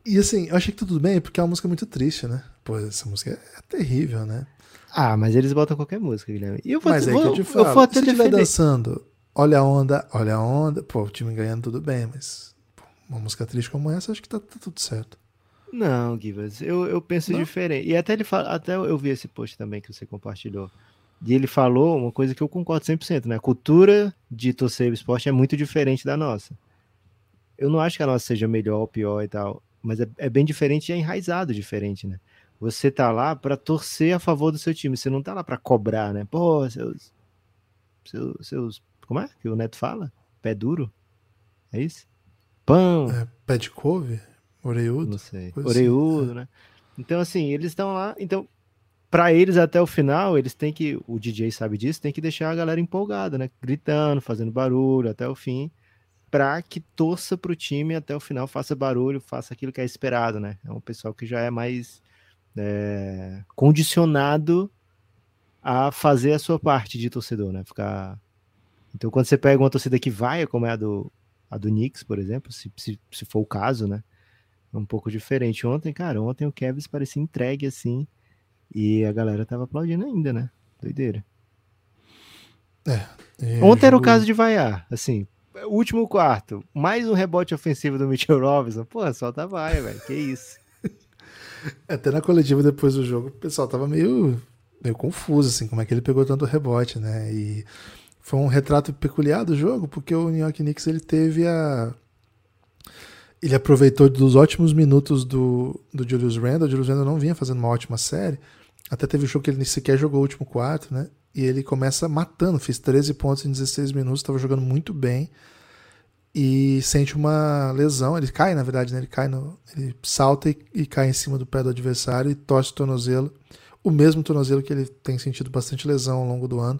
E assim, eu achei que tudo bem, porque é uma música muito triste, né? Pô, essa música é terrível, né? Ah, mas eles botam qualquer música, Guilherme. E eu vou, Mas é vou, que eu te eu falo, vou até se estiver dançando, olha a onda, olha a onda, pô, o time ganhando tudo bem, mas pô, uma música triste como essa, acho que tá, tá tudo certo. Não, Givas, eu, eu penso Não? diferente. E até ele fala, até eu vi esse post também que você compartilhou. E ele falou uma coisa que eu concordo 100%, né? A cultura de torcer esporte é muito diferente da nossa. Eu não acho que a nossa seja melhor ou pior e tal, mas é, é bem diferente e é enraizado diferente, né? Você tá lá pra torcer a favor do seu time, você não tá lá pra cobrar, né? Pô, seus, seus, seus como é que o Neto fala? Pé duro? É isso? Pão, É, pé de couve, orelhudo. não sei. coisa assim, né? Então, assim, eles estão lá. Então, pra eles até o final, eles têm que. O DJ sabe disso, tem que deixar a galera empolgada, né? Gritando, fazendo barulho até o fim. Pra que torça pro time até o final, faça barulho, faça aquilo que é esperado, né? É um pessoal que já é mais é, condicionado a fazer a sua parte de torcedor, né? Ficar. Então, quando você pega uma torcida que vai, como é a do, a do Knicks, por exemplo, se, se, se for o caso, né? É um pouco diferente. Ontem, cara, ontem o Kevin parecia entregue assim. E a galera tava aplaudindo ainda, né? Doideira. E Ontem era o caso de vaiar, assim. Último quarto, mais um rebote ofensivo do Mitchell Robinson. Pô, solta a vaia, velho. Que isso. Até na coletiva depois do jogo, o pessoal tava meio, meio confuso, assim, como é que ele pegou tanto rebote, né? E foi um retrato peculiar do jogo, porque o New York Knicks ele teve a. Ele aproveitou dos ótimos minutos do, do Julius Randle. O Julius Randle não vinha fazendo uma ótima série. Até teve um jogo que ele nem sequer jogou o último quarto, né? E ele começa matando, fez 13 pontos em 16 minutos, estava jogando muito bem. E sente uma lesão, ele cai, na verdade, né? Ele cai no. Ele salta e, e cai em cima do pé do adversário e torce o tornozelo. O mesmo tornozelo que ele tem sentido bastante lesão ao longo do ano.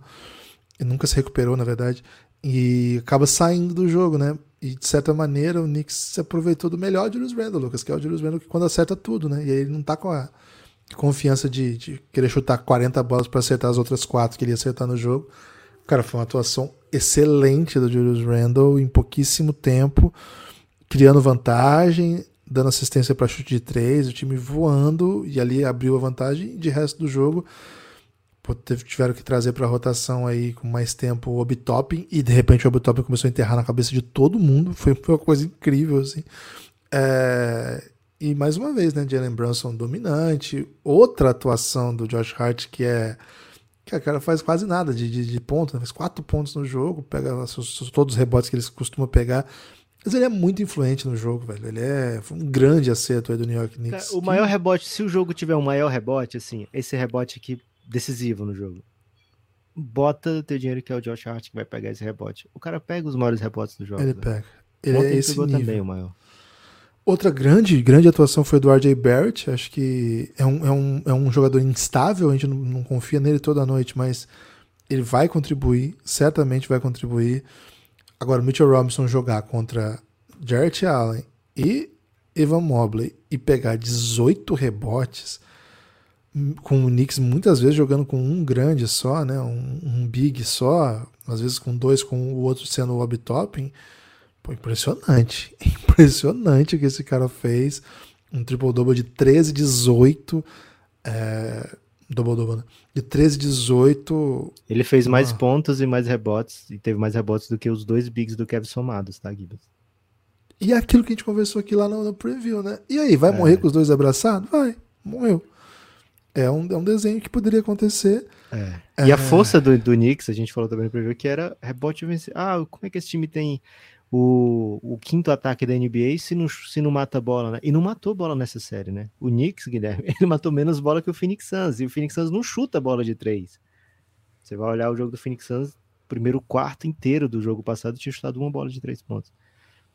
E nunca se recuperou, na verdade. E acaba saindo do jogo, né? E de certa maneira o Knicks se aproveitou do melhor Julius Randle, Lucas, que é o Julius Randle que quando acerta tudo, né? E aí ele não tá com a confiança de, de querer chutar 40 bolas para acertar as outras quatro que ele ia acertar no jogo. Cara, foi uma atuação excelente do Julius Randle em pouquíssimo tempo, criando vantagem, dando assistência para chute de três, o time voando e ali abriu a vantagem. De resto do jogo, tiveram que trazer para rotação aí com mais tempo o Obitopping e de repente o Obitopping começou a enterrar na cabeça de todo mundo. Foi, foi uma coisa incrível assim. É, e mais uma vez, né, Jalen Brunson dominante. Outra atuação do Josh Hart que é que a cara faz quase nada de, de, de ponto, né? faz quatro pontos no jogo, pega todos os rebotes que eles costumam pegar. Mas ele é muito influente no jogo, velho. Ele é um grande acerto aí do New York Knicks. O maior rebote, se o jogo tiver um maior rebote, assim, esse rebote aqui decisivo no jogo. Bota teu dinheiro que é o Josh Hart que vai pegar esse rebote. O cara pega os maiores rebotes do jogo. Ele velho. pega. Ele Ontem é esse pegou nível. também o maior. Outra grande, grande atuação foi do RJ Barrett. Acho que é um, é um, é um jogador instável, a gente não, não confia nele toda noite, mas ele vai contribuir, certamente vai contribuir. Agora, o Mitchell Robinson jogar contra Jarrett Allen e Evan Mobley e pegar 18 rebotes, com o Knicks muitas vezes jogando com um grande só, né? um, um big só, às vezes com dois, com o outro sendo o Obitopping. Pô, impressionante. Impressionante o que esse cara fez. Um triple-double de 13, 18. É, double-double, né? De 13, 18. Ele fez mais Ah. pontos e mais rebotes, e teve mais rebotes do que os dois bigs do Kevin somados, tá, Gibbs? E é aquilo que a gente conversou aqui lá no, no preview, né? E aí, vai morrer com os dois abraçados? Vai, morreu. É um, é um desenho que poderia acontecer. É. E a força do, do Knicks, a gente falou também no preview, que era rebote ofensivo. Ah, como é que esse time tem o, o quinto ataque da NBA se não, se não mata bola, né? E não matou bola nessa série, né? O Knicks, Guilherme, ele matou menos bola que o Phoenix Suns. E o Phoenix Suns não chuta bola de três. Você vai olhar o jogo do Phoenix Suns, primeiro quarto inteiro do jogo passado tinha chutado uma bola de três pontos.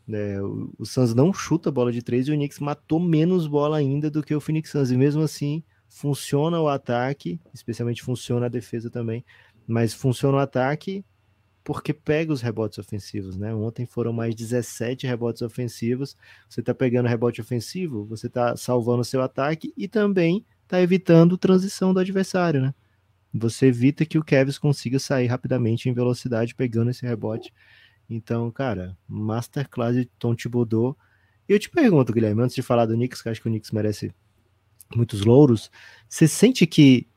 É, o, o Suns não chuta bola de três e o Knicks matou menos bola ainda do que o Phoenix Suns. E mesmo assim, funciona o ataque, especialmente funciona a defesa também, mas funciona o ataque porque pega os rebotes ofensivos, né? Ontem foram mais 17 rebotes ofensivos. Você tá pegando rebote ofensivo, você tá salvando seu ataque e também tá evitando transição do adversário, né? Você evita que o Kevs consiga sair rapidamente em velocidade pegando esse rebote. Então, cara, masterclass de Tom Thibodeau. E eu te pergunto, Guilherme, antes de falar do Knicks, que acho que o Knicks merece muitos louros, você sente que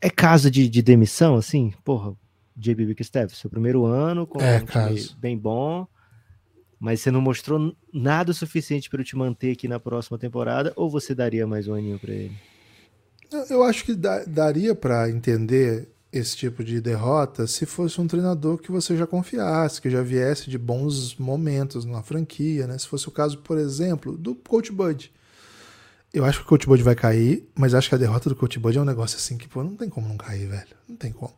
é caso de, de demissão, assim? Porra, JB Bickerstaff, seu primeiro ano, com É, um time caso. bem bom, mas você não mostrou nada o suficiente para eu te manter aqui na próxima temporada, ou você daria mais um aninho para ele? Eu- acho que dá- daria para entender esse tipo de derrota se fosse um treinador que você já confiasse, que já viesse de bons momentos na franquia, né? Se fosse o caso, por exemplo, do Coach Bud. Eu acho que o Coach Bud vai cair, mas acho que a derrota do Coach Bud é um negócio assim que, pô, não tem como não cair, velho. Não tem como.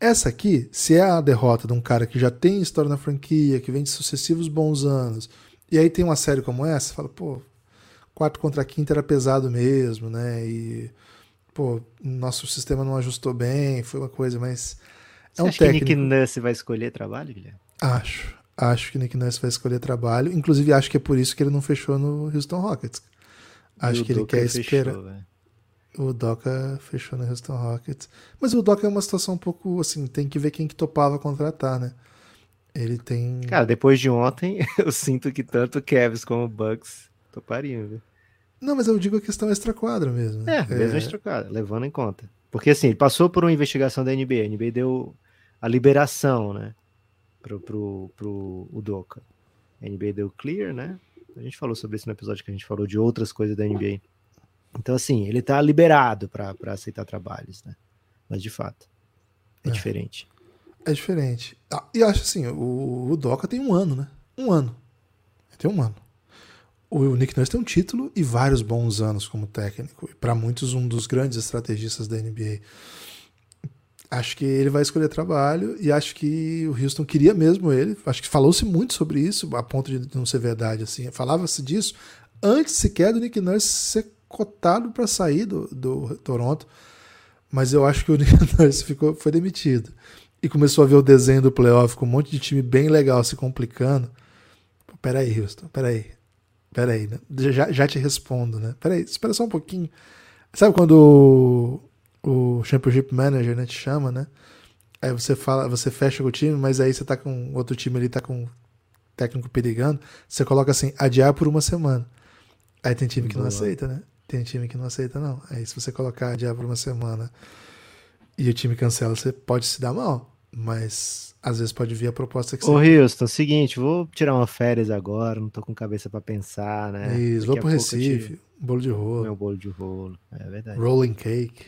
Essa aqui, se é a derrota de um cara que já tem história na franquia, que vem de sucessivos bons anos, e aí tem uma série como essa, você fala, pô, quarto contra quinta era pesado mesmo, né? E pô, nosso sistema não ajustou bem, foi uma coisa, mas Você é um acha que técnico. Nick Nurse vai escolher trabalho, Guilherme? Acho, acho que Nick Nurse vai escolher trabalho. Inclusive acho que é por isso que ele não fechou no Houston Rockets. Acho E que ele quer esperar. O Doca fechou no Houston Rockets, mas o Doca é uma situação um pouco assim, tem que ver quem que topava contratar, né? Ele tem Cara, depois de ontem, eu sinto que tanto o Cavs como o Bucks topariam, viu? Não, mas eu digo a questão extra-quadra mesmo. né? É, mesmo trocada, levando em conta. Porque assim, ele passou por uma investigação da NBA, a NBA deu a liberação, né, pro, pro, pro o Doca. A NBA deu clear, né? A gente falou sobre isso no episódio que a gente falou de outras coisas da NBA. Então, assim, ele tá liberado para aceitar trabalhos, né? Mas de fato, é, É. diferente. É diferente. Ah, e acho assim, o, o Doca tem um ano, né? Um ano. Ele tem um ano. O Nick Nurse tem um título e vários bons anos como técnico. E para muitos, um dos grandes estrategistas da NBA. Acho que ele vai escolher trabalho e acho que o Houston queria mesmo ele. Acho que falou-se muito sobre isso, a ponto de não ser verdade. assim. Falava-se disso antes sequer do Nick Nurse ser cotado para sair do, do Toronto. Mas eu acho que o Nick Nurse ficou, foi demitido. E começou a ver o desenho do playoff com um monte de time bem legal se complicando. peraí, Houston, peraí. Peraí, né? já, já te respondo, né? Peraí, espera só um pouquinho. Sabe quando o, Championship Manager né, te chama, né? Aí você fala, você fecha com o time, mas aí você tá com outro time ali, tá com técnico perigando, você coloca assim, adiar por uma semana. Aí tem time que Boa. não aceita, né? Tem time que não aceita, não. Aí se você colocar adiar por uma semana e o time cancela, você pode se dar mal. Mas às vezes pode vir a proposta que você. Ô, Houston, seguinte, vou tirar uma férias agora, não tô com cabeça para pensar, né? Isso, Daqui vou pro Recife, bolo de rolo. Meu bolo de rolo, é verdade. Rolling cake.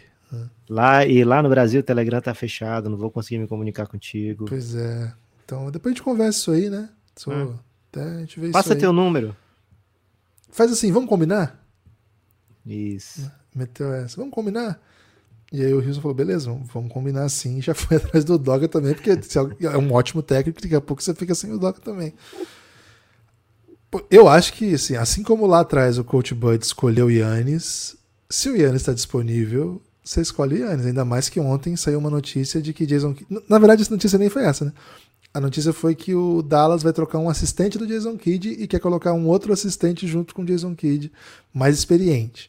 Lá, e lá no Brasil o Telegram tá fechado, não vou conseguir me comunicar contigo. Pois é. Então depois a gente conversa isso aí, né? Só, hum. até a gente vê Passa teu número. Faz assim, vamos combinar? Isso. Meteu essa. Vamos combinar? E aí o Wilson falou, beleza, vamos combinar assim. Já foi atrás do Doga também, porque é um ótimo técnico, daqui a pouco você fica sem o Doga também. Eu acho que, assim, assim como lá atrás o Coach Bud escolheu o Yannis, se o Yannis está disponível, você escolhe Yannis. Ainda mais que ontem saiu uma notícia de que Jason... Na verdade, essa notícia nem foi essa, né? A notícia foi que o Dallas vai trocar um assistente do Jason Kidd e quer colocar um outro assistente junto com o Jason Kidd, mais experiente.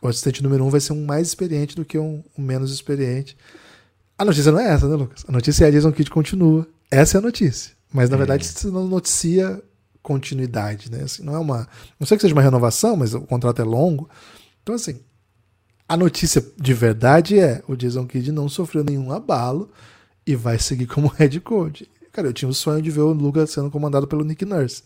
O assistente número um vai ser um mais experiente do que um, um menos experiente. A notícia não é essa, né, Lucas? A notícia é a Jason Kidd continua. Essa é a notícia. Mas na é. verdade você não noticia continuidade, né? Assim, não é uma. Não sei que seja uma renovação, mas o contrato é longo. Então, assim, a notícia de verdade é o Jason Kidd não sofreu nenhum abalo e vai seguir como head coach. Cara, eu tinha o sonho de ver o Lucas sendo comandado pelo Nick Nurse.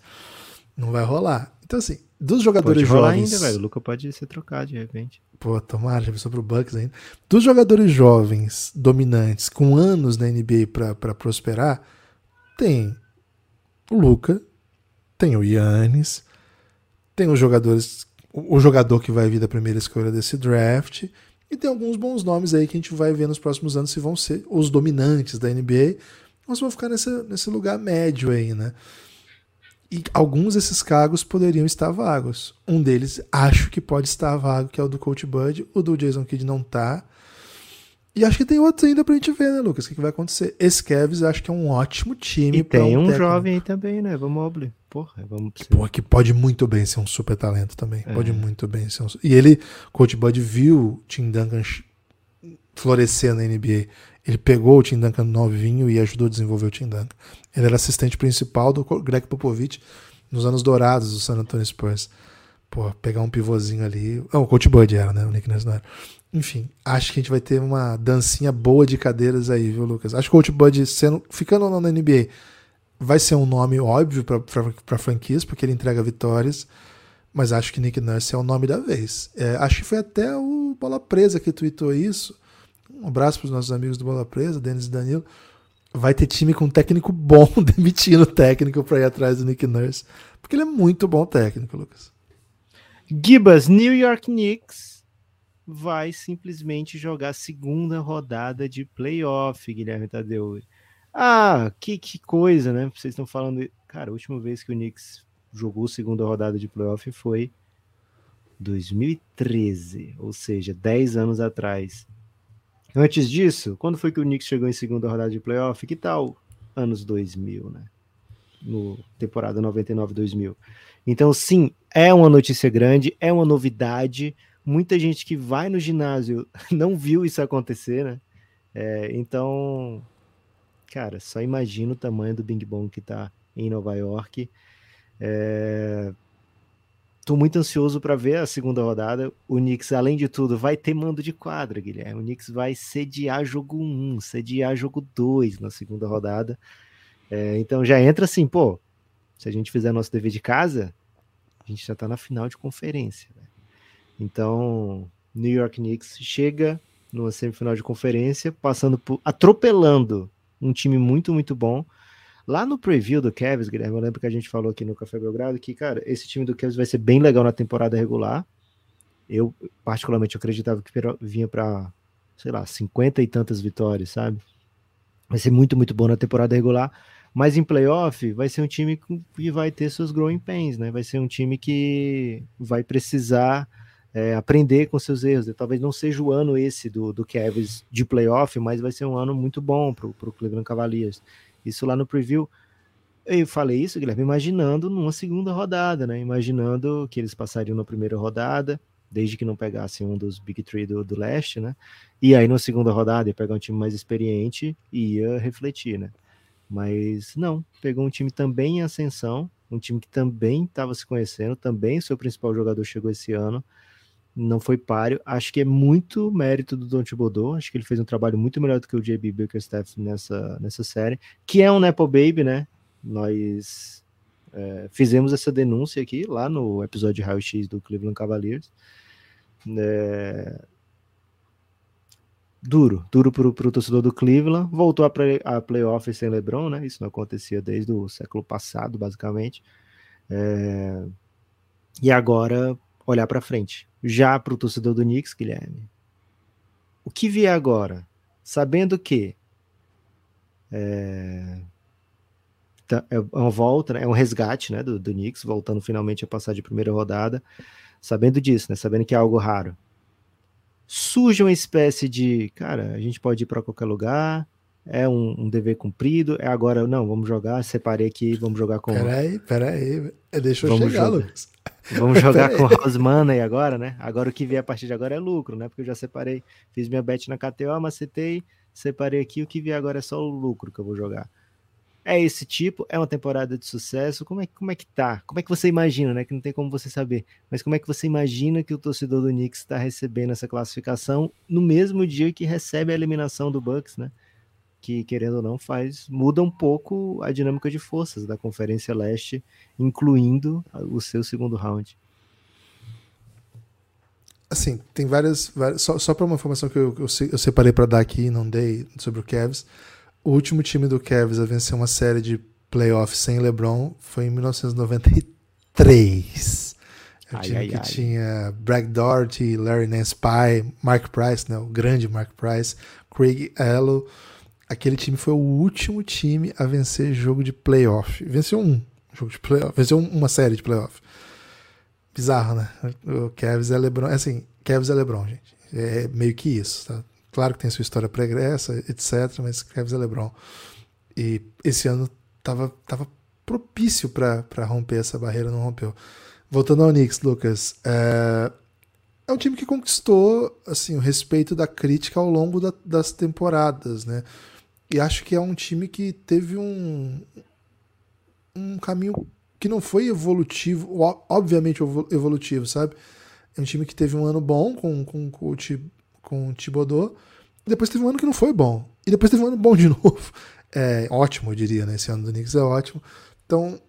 Não vai rolar. Então, assim, dos jogadores pode rolar jovens. ainda, velho. O Luca pode ser trocado de repente. Pô, tomara, já pensou pro Bucks ainda. Dos jogadores jovens, dominantes, com anos na NBA para prosperar, tem o Luca, tem o Yannis, tem os jogadores. O jogador que vai vir da primeira escolha desse draft. E tem alguns bons nomes aí que a gente vai ver nos próximos anos se vão ser os dominantes da NBA. Mas vão ficar nesse, nesse lugar médio aí, né? E alguns desses cargos poderiam estar vagos. Um deles acho que pode estar vago, que é o do Coach Bud. O do Jason Kidd não tá. E acho que tem outros ainda pra gente ver, né, Lucas? O que, que vai acontecer? Esse Cavs acho que é um ótimo time. E tem um, um jovem aí também, né? Vamos Mobley. Porra, vamos que, porra, que pode muito bem ser um super talento também. É. Pode muito bem ser um. E ele, Coach Bud, viu Tim Duncan florescer na NBA. Ele pegou o Tim Duncan novinho e ajudou a desenvolver o Tim Duncan. Ele era assistente principal do Greg Popovich nos anos dourados do San Antonio Spurs. Pô, pegar um pivôzinho ali. Oh, o Coach Bud era, né? O Nick Nurse não era. Enfim, acho que a gente vai ter uma dancinha boa de cadeiras aí, viu, Lucas? Acho que o Coach Bud, sendo, ficando ou não na NBA, vai ser um nome óbvio para franquias, porque ele entrega vitórias. Mas acho que Nick Nurse é o nome da vez. É, acho que foi até o Bola Presa que tweetou isso um abraço para os nossos amigos do Bola Presa, Denis e Danilo. Vai ter time com técnico bom demitindo o técnico para ir atrás do Nick Nurse. Porque ele é muito bom técnico, Lucas. Gibas, New York Knicks vai simplesmente jogar segunda rodada de playoff, Guilherme Tadeu. Ah, que, que coisa, né? Vocês estão falando. Cara, a última vez que o Knicks jogou segunda rodada de playoff foi 2013, ou seja, 10 anos atrás. Antes disso, quando foi que o Knicks chegou em segunda rodada de playoff? Que tal anos 2000, né? No temporada 99-2000. Então, sim, é uma notícia grande, é uma novidade. Muita gente que vai no ginásio não viu isso acontecer, né? É, então, cara, só imagina o tamanho do Bing Bong que tá em Nova York. É, Tô muito ansioso para ver a segunda rodada. O Knicks, além de tudo, vai ter mando de quadra, Guilherme. O Knicks vai sediar jogo 1, sediar jogo 2 na segunda rodada. É, então já entra assim, pô. Se a gente fizer nosso dever de casa, a gente já tá na final de conferência. Né? Então, New York Knicks chega numa semifinal de conferência, passando por atropelando um time muito, muito bom. Lá no preview do Cavs, Guilherme, eu lembro que a gente falou aqui no Café Belgrado que, cara, esse time do Cavs vai ser bem legal na temporada regular. Eu, particularmente, acreditava que vinha para, sei lá, 50 e tantas vitórias, sabe? Vai ser muito, muito bom na temporada regular. Mas em playoff, vai ser um time que vai ter seus growing pains, né? Vai ser um time que vai precisar é, aprender com seus erros. Talvez não seja o ano esse do, do Cavs de playoff, mas vai ser um ano muito bom para o Cleveland Cavaliers isso lá no preview. eu falei isso, Guilherme, imaginando numa segunda rodada, né? Imaginando que eles passariam na primeira rodada, desde que não pegassem um dos Big Three do, do leste, né? E aí na segunda rodada ia pegar um time mais experiente e ia refletir, né? Mas não, pegou um time também em ascensão, um time que também estava se conhecendo, também seu principal jogador chegou esse ano, não foi páreo. Acho que é muito mérito do Don Thibodeau, acho que ele fez um trabalho muito melhor do que o JB Bickerstaff nessa, nessa série, que é um Nepo Baby, né? Nós é, fizemos essa denúncia aqui, lá no episódio Raio X do Cleveland Cavaliers. É, duro, duro para o torcedor do Cleveland. Voltou a, play, a playoff sem LeBron, né? Isso não acontecia desde o século passado, basicamente. É, e agora olhar para frente. Já para o torcedor do Knicks, Guilherme, o que vier agora, sabendo que é, tá, é uma volta, né? é um resgate né, do, do Knicks, voltando finalmente a passar de primeira rodada, sabendo disso, né, sabendo que é algo raro surge uma espécie de, cara, a gente pode ir para qualquer lugar, é um, um, dever cumprido, é agora, não, vamos jogar, separei aqui, vamos jogar com... Peraí, peraí, deixa eu vamos chegar, jogar. Lucas. Vamos jogar com House Money agora, né? Agora o que vier a partir de agora é lucro, né? Porque eu já separei, fiz minha bet na KTO, macetei, separei aqui, o que vier agora é só o lucro que eu vou jogar é esse tipo, é uma temporada de sucesso. Como é, como é que tá? Como é que você imagina, né? Que não tem como você saber, mas como é que você imagina que o torcedor do Knicks está recebendo essa classificação no mesmo dia que recebe a eliminação do Bucks, né? Que, querendo ou não, faz muda um pouco a dinâmica de forças da Conferência Leste, incluindo o seu segundo round. Assim, tem várias. várias só só para uma informação que eu, eu, eu separei para dar aqui e não dei sobre o Cavs. O último time do Cavs a vencer uma série de playoffs sem LeBron foi em 1993. É o time ai, que ai. tinha Brad Doherty, Larry Nance Pye, Mark Price, né, o grande Mark Price, Craig Ello. Aquele time foi o último time a vencer jogo de playoff. Venceu um jogo de playoff, venceu uma série de playoff. Bizarro, né? O Cavs é LeBron, assim, Cavs é LeBron, gente. É meio que isso, tá? Claro que tem sua história pregressa, etc., mas Cavs é LeBron. E esse ano tava, tava propício para romper essa barreira, não rompeu. Voltando ao Knicks, Lucas, é, é um time que conquistou assim o respeito da crítica ao longo da, das temporadas, né? E acho que é um time que teve um, um caminho que não foi evolutivo, obviamente evolutivo, sabe? É um time que teve um ano bom com, com o coach com o Thibodeau. E depois teve um ano que não foi bom. E depois teve um ano bom de novo. É ótimo, eu diria, né? Esse ano do Knicks é ótimo. Então,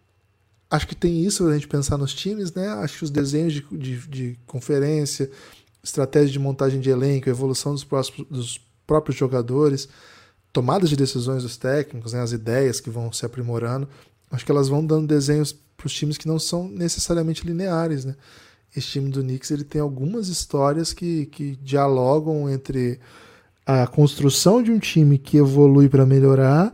acho que tem isso a gente pensar nos times, né? Acho que os desenhos de, de, de conferência, estratégia de montagem de elenco, evolução dos, próximos, dos próprios jogadores, tomadas de decisões dos técnicos, né? as ideias que vão se aprimorando, acho que elas vão dando desenhos para os times que não são necessariamente lineares, né? esse time do Knicks ele tem algumas histórias que, que dialogam entre a construção de um time que evolui para melhorar.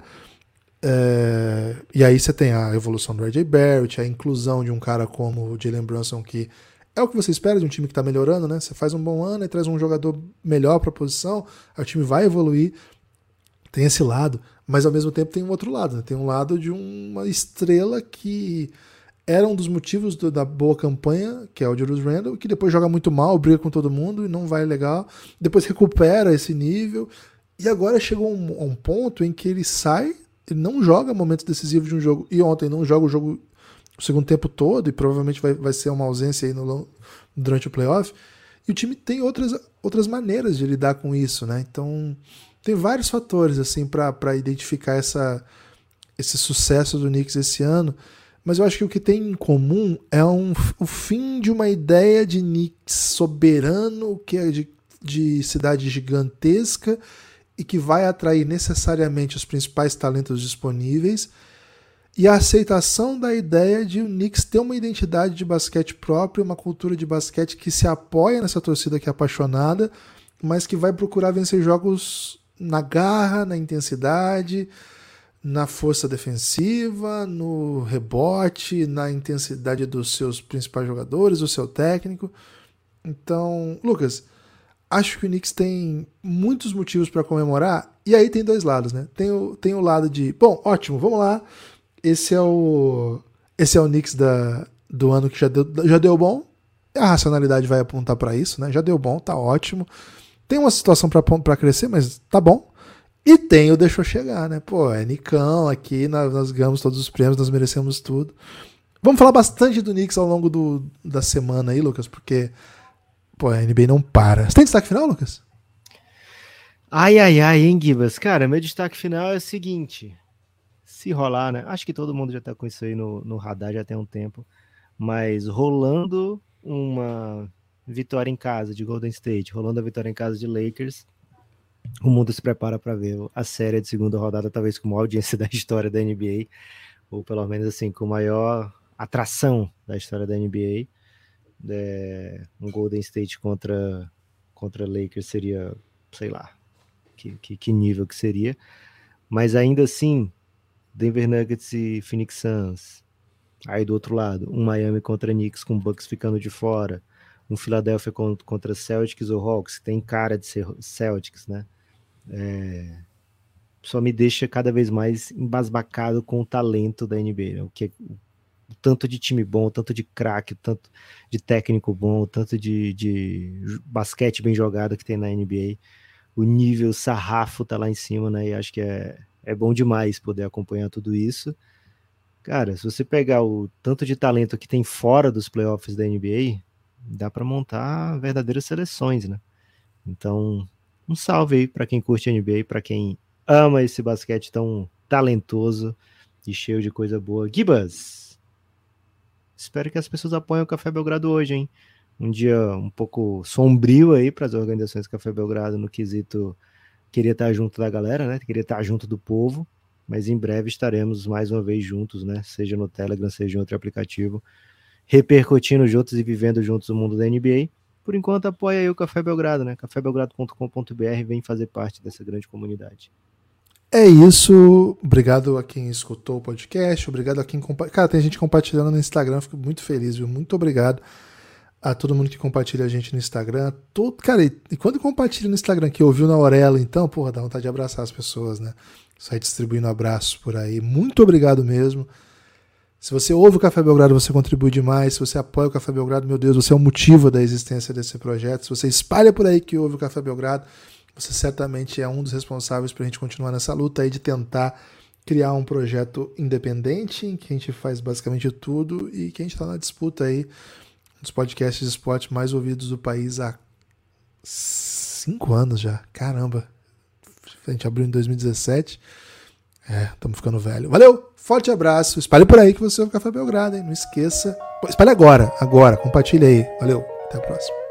É, e aí você tem a evolução do RJ Barrett, a inclusão de um cara como o Jalen Brunson, que é o que você espera de um time que está melhorando, né? Você faz um bom ano e traz um jogador melhor para a posição, aí o time vai evoluir. Tem esse lado, mas ao mesmo tempo tem um outro lado, né? Tem um lado de uma estrela que era um dos motivos do, da boa campanha, que é o Julius Randle, que depois joga muito mal, briga com todo mundo e não vai legal. Depois recupera esse nível. E agora chegou um, um, ponto em que ele sai, ele não joga momentos decisivos de um jogo. E ontem não joga o jogo o segundo tempo todo, e provavelmente vai, vai ser uma ausência aí no, durante o playoff. E o time tem outras, outras maneiras de lidar com isso, né? Então tem vários fatores assim para identificar essa, esse sucesso do Knicks esse ano. Mas eu acho que o que tem em comum é um, o fim de uma ideia de Knicks soberano, que é de, de cidade gigantesca e que vai atrair necessariamente os principais talentos disponíveis, e a aceitação da ideia de o Knicks ter uma identidade de basquete própria, uma cultura de basquete que se apoia nessa torcida que é apaixonada, mas que vai procurar vencer jogos na garra, na intensidade, na força defensiva, no rebote, na intensidade dos seus principais jogadores, do seu técnico. Então, Lucas, acho que o Knicks tem muitos motivos para comemorar. E aí tem dois lados, né? Tem o, tem o lado de, bom, ótimo, vamos lá. esse é o. Esse é o Knicks da, do ano que já deu, já deu bom. A racionalidade vai apontar para isso, né? Já deu bom, tá ótimo. Tem uma situação para crescer, mas tá bom. E tem o Deixou Chegar, né? Pô, é Nicão aqui, nós, nós ganhamos todos os prêmios, nós merecemos tudo. Vamos falar bastante do Knicks ao longo do, da semana aí, Lucas, porque pô, a NBA não para. Você tem destaque final, Lucas? Ai, ai, ai, hein, Gibas? Cara, meu destaque final é o seguinte. Se rolar, né? Acho que todo mundo já tá com isso aí no, no radar já tem um tempo. Mas rolando uma vitória em casa de Golden State, rolando a vitória em casa de Lakers, o mundo se prepara para ver a série de segunda rodada, talvez com maior audiência da história da NBA, ou pelo menos assim, com maior atração da história da NBA. É, um Golden State contra, contra Lakers seria, sei lá, que, que, que nível que seria. Mas ainda assim, Denver Nuggets e Phoenix Suns. Aí do outro lado, um Miami contra Knicks com Bucks ficando de fora. Um Philadelphia contra Celtics ou Hawks, tem cara de ser Celtics, né? É, só me deixa cada vez mais embasbacado com o talento da NBA, né? o que o tanto de time bom, o tanto de craque, o tanto de técnico bom, o tanto de, de basquete bem jogado que tem na NBA. O nível sarrafo tá lá em cima, né? E acho que é, é bom demais poder acompanhar tudo isso. Cara, se você pegar o tanto de talento que tem fora dos playoffs da NBA, dá para montar verdadeiras seleções, né? Então, um salve aí para quem curte NBA, para quem ama esse basquete tão talentoso e cheio de coisa boa. Gibas, espero que as pessoas apoiem o Café Belgrado hoje, hein? Um dia um pouco sombrio aí para as organizações Café Belgrado no quesito queria estar junto da galera, né? Queria estar junto do povo, mas em breve estaremos mais uma vez juntos, né? Seja no Telegram, seja em outro aplicativo, repercutindo juntos e vivendo juntos o mundo da NBA por enquanto apoia aí o Café Belgrado, né? cafébelgrado.com.br vem fazer parte dessa grande comunidade. É isso. Obrigado a quem escutou o podcast. Obrigado a quem compartilha. Cara, tem gente compartilhando no Instagram. Fico muito feliz, viu? Muito obrigado a todo mundo que compartilha a gente no Instagram. Todo... Cara, e quando compartilha no Instagram, que ouviu na orelha, então, porra, dá vontade de abraçar as pessoas, né? Sai distribuindo abraços por aí. Muito obrigado mesmo. Se você ouve o Café Belgrado, você contribui demais. Se você apoia o Café Belgrado, meu Deus, você é o motivo da existência desse projeto. Se você espalha por aí que ouve o Café Belgrado, você certamente é um dos responsáveis para a gente continuar nessa luta aí de tentar criar um projeto independente em que a gente faz basicamente tudo e que a gente está na disputa aí dos podcasts de esporte mais ouvidos do país há cinco anos já. Caramba! A gente abriu em 2017. É, estamos ficando velho. Valeu, forte abraço. Espalhe por aí que você é o Café Belgrado, hein? Não esqueça. Espalhe agora, agora. Compartilhe aí. Valeu, até a próxima.